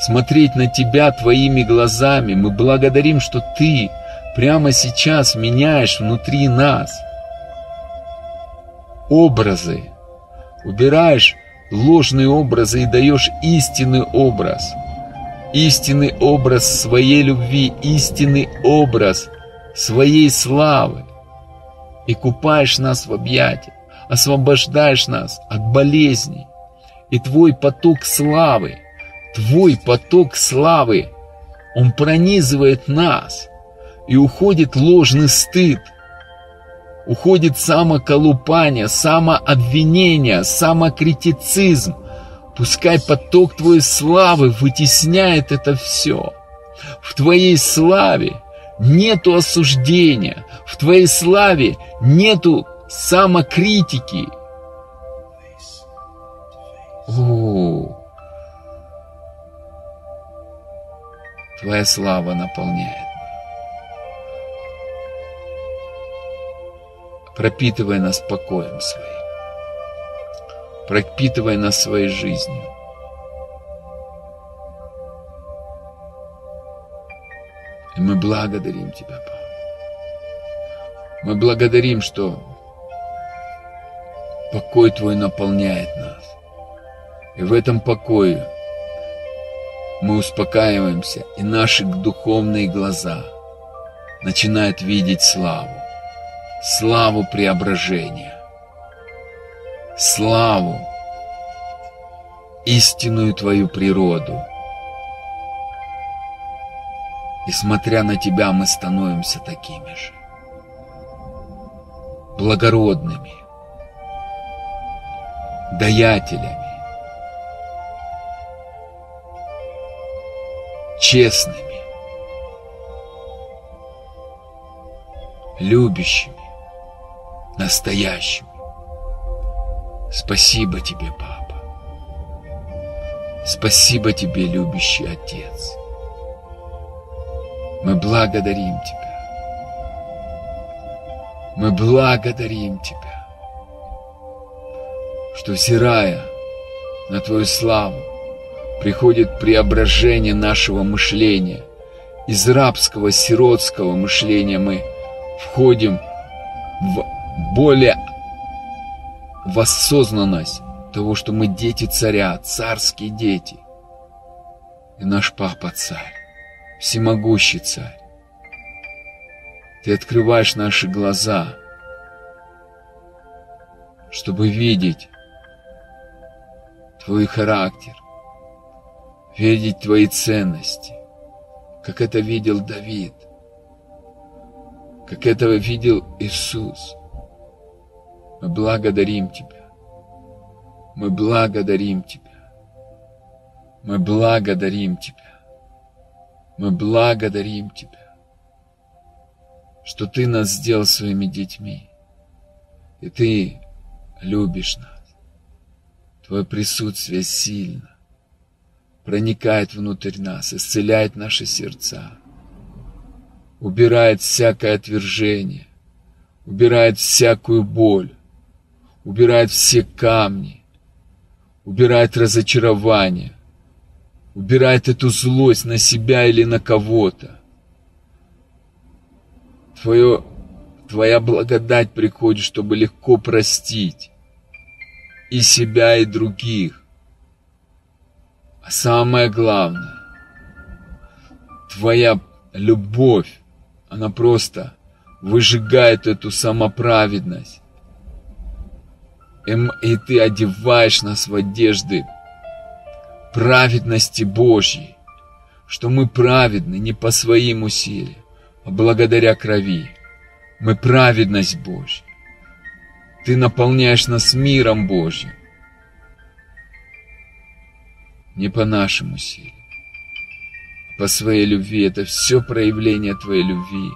Смотреть на Тебя Твоими глазами. Мы благодарим, что Ты прямо сейчас меняешь внутри нас образы. Убираешь ложные образы и даешь истинный образ. Истинный образ своей любви, истинный образ своей славы и купаешь нас в объятиях, освобождаешь нас от болезней. И твой поток славы, твой поток славы, он пронизывает нас, и уходит ложный стыд, уходит самоколупание, самообвинение, самокритицизм. Пускай поток твоей славы вытесняет это все. В твоей славе нету осуждения, в твоей славе нету самокритики. О, твоя слава наполняет. Пропитывай нас покоем своим. Пропитывай нас своей жизнью. И мы благодарим Тебя, Папа. Мы благодарим, что покой Твой наполняет нас. И в этом покое мы успокаиваемся, и наши духовные глаза начинают видеть славу. Славу преображения. Славу, истинную Твою природу – и смотря на тебя, мы становимся такими же. Благородными. Даятелями. Честными. Любящими. Настоящими. Спасибо тебе, папа. Спасибо тебе, любящий отец. Мы благодарим Тебя. Мы благодарим Тебя, что, взирая на Твою славу, приходит преображение нашего мышления. Из рабского, сиротского мышления мы входим в более в осознанность того, что мы дети царя, царские дети. И наш папа царь всемогущий царь. Ты открываешь наши глаза, чтобы видеть твой характер, видеть твои ценности, как это видел Давид, как этого видел Иисус. Мы благодарим Тебя. Мы благодарим Тебя. Мы благодарим Тебя. Мы благодарим Тебя, что Ты нас сделал своими детьми, и Ты любишь нас. Твое присутствие сильно проникает внутрь нас, исцеляет наши сердца, убирает всякое отвержение, убирает всякую боль, убирает все камни, убирает разочарование, убирает эту злость на себя или на кого-то. Твое, твоя благодать приходит, чтобы легко простить и себя, и других. А самое главное, твоя любовь, она просто выжигает эту самоправедность. И, и ты одеваешь нас в одежды праведности Божьей, что мы праведны не по своим усилиям, а благодаря крови. Мы праведность Божья. Ты наполняешь нас миром Божьим. Не по нашим усилиям, а по своей любви. Это все проявление Твоей любви.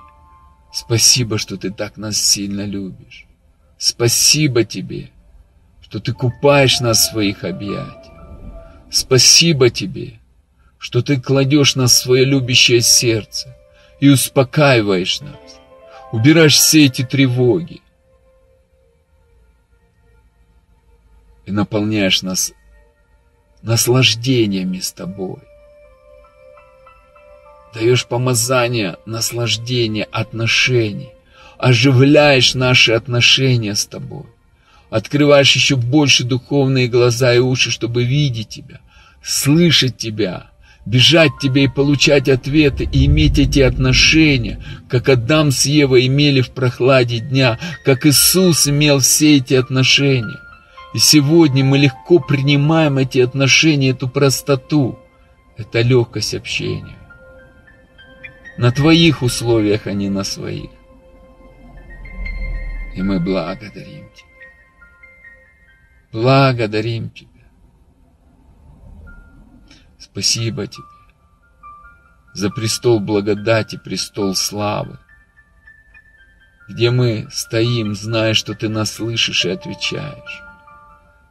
Спасибо, что Ты так нас сильно любишь. Спасибо Тебе, что Ты купаешь нас в своих объятиях. Спасибо Тебе, что Ты кладешь нас в свое любящее сердце и успокаиваешь нас, убираешь все эти тревоги и наполняешь нас наслаждениями с Тобой. Даешь помазание, наслаждение, отношений, оживляешь наши отношения с Тобой. Открываешь еще больше духовные глаза и уши, чтобы видеть Тебя, слышать Тебя, бежать Тебе и получать ответы, и иметь эти отношения, как Адам с Евой имели в прохладе дня, как Иисус имел все эти отношения. И сегодня мы легко принимаем эти отношения, эту простоту, это легкость общения. На твоих условиях, а не на своих. И мы благодарим Тебя. Благодарим Тебя. Спасибо Тебе за престол благодати, престол славы, где мы стоим, зная, что Ты нас слышишь и отвечаешь.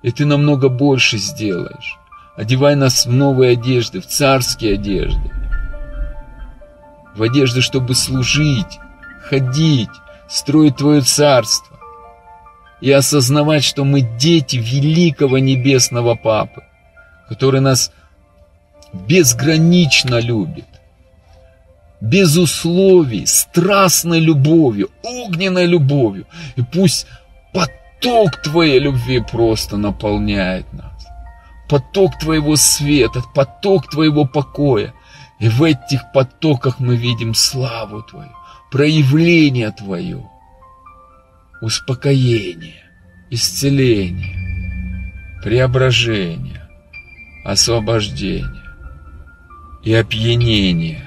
И Ты намного больше сделаешь. Одевай нас в новые одежды, в царские одежды. В одежды, чтобы служить, ходить, строить Твое царство. И осознавать, что мы дети великого небесного Папы, который нас безгранично любит, без условий, страстной любовью, огненной любовью. И пусть поток Твоей любви просто наполняет нас. Поток Твоего света, поток Твоего покоя. И в этих потоках мы видим славу Твою, проявление Твое, успокоение, исцеление, преображение, освобождение и опьянение.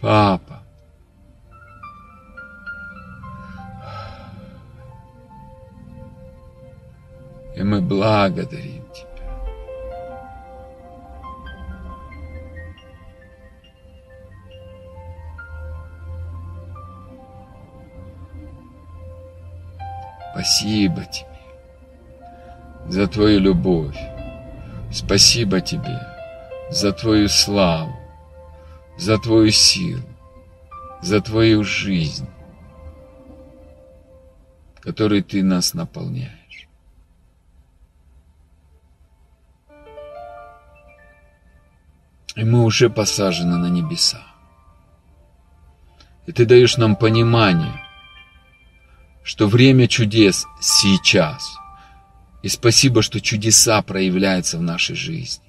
Папа, и мы благодарим Тебя. Спасибо Тебе за Твою любовь. Спасибо Тебе за Твою славу, за Твою силу, за Твою жизнь, которой Ты нас наполняешь. И мы уже посажены на небеса. И Ты даешь нам понимание, что время чудес сейчас. И спасибо, что чудеса проявляются в нашей жизни.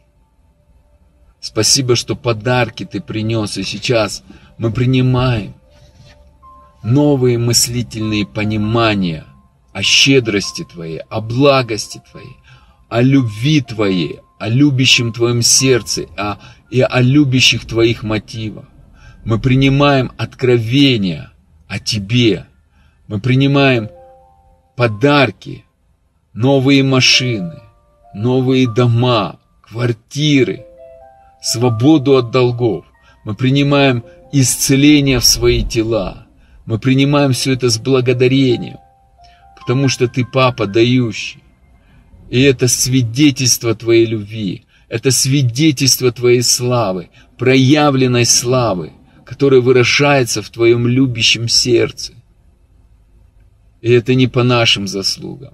Спасибо, что подарки ты принес, и сейчас мы принимаем новые мыслительные понимания о щедрости Твоей, о благости Твоей, о любви Твоей, о любящем Твоем сердце о, и о любящих Твоих мотивах. Мы принимаем откровения о Тебе. Мы принимаем подарки, новые машины, новые дома, квартиры – свободу от долгов. Мы принимаем исцеление в свои тела. Мы принимаем все это с благодарением, потому что Ты Папа дающий. И это свидетельство Твоей любви, это свидетельство Твоей славы, проявленной славы, которая выражается в Твоем любящем сердце. И это не по нашим заслугам,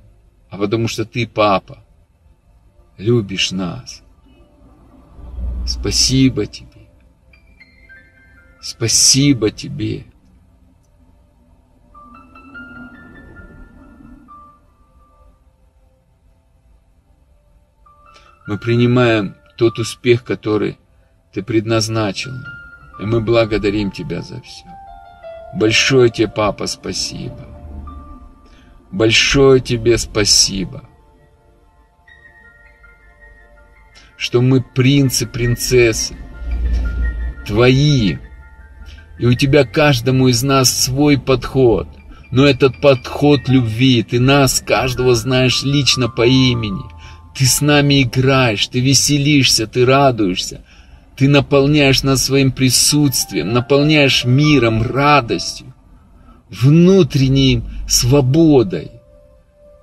а потому что ты, папа, любишь нас. Спасибо тебе. Спасибо тебе. Мы принимаем тот успех, который ты предназначил. И мы благодарим тебя за все. Большое тебе, папа, спасибо. Большое тебе спасибо. Что мы принцы, принцессы, твои. И у тебя каждому из нас свой подход. Но этот подход любви, ты нас, каждого знаешь лично по имени. Ты с нами играешь, ты веселишься, ты радуешься. Ты наполняешь нас своим присутствием, наполняешь миром, радостью, внутренней свободой.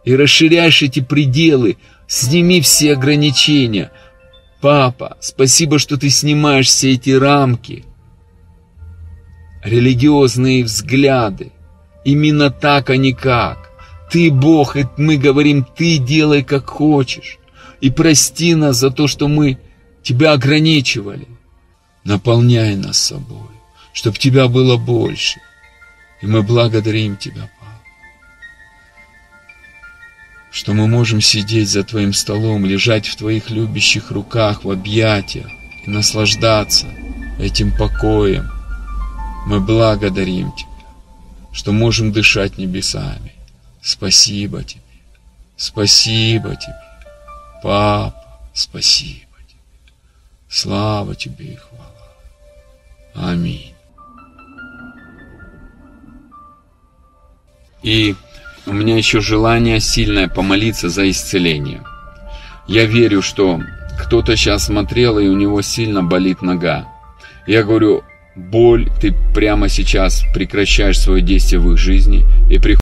И расширяешь эти пределы, сними все ограничения. Папа, спасибо, что ты снимаешь все эти рамки. Религиозные взгляды. Именно так, а не как. Ты Бог, и мы говорим, ты делай как хочешь и прости нас за то, что мы Тебя ограничивали. Наполняй нас собой, чтобы Тебя было больше. И мы благодарим Тебя, Папа, что мы можем сидеть за Твоим столом, лежать в Твоих любящих руках, в объятиях и наслаждаться этим покоем. Мы благодарим Тебя, что можем дышать небесами. Спасибо Тебе, спасибо Тебе. Папа, спасибо тебе. Слава тебе и хвала. Аминь. И у меня еще желание сильное помолиться за исцеление. Я верю, что кто-то сейчас смотрел, и у него сильно болит нога. Я говорю, боль, ты прямо сейчас прекращаешь свое действие в их жизни и приходишь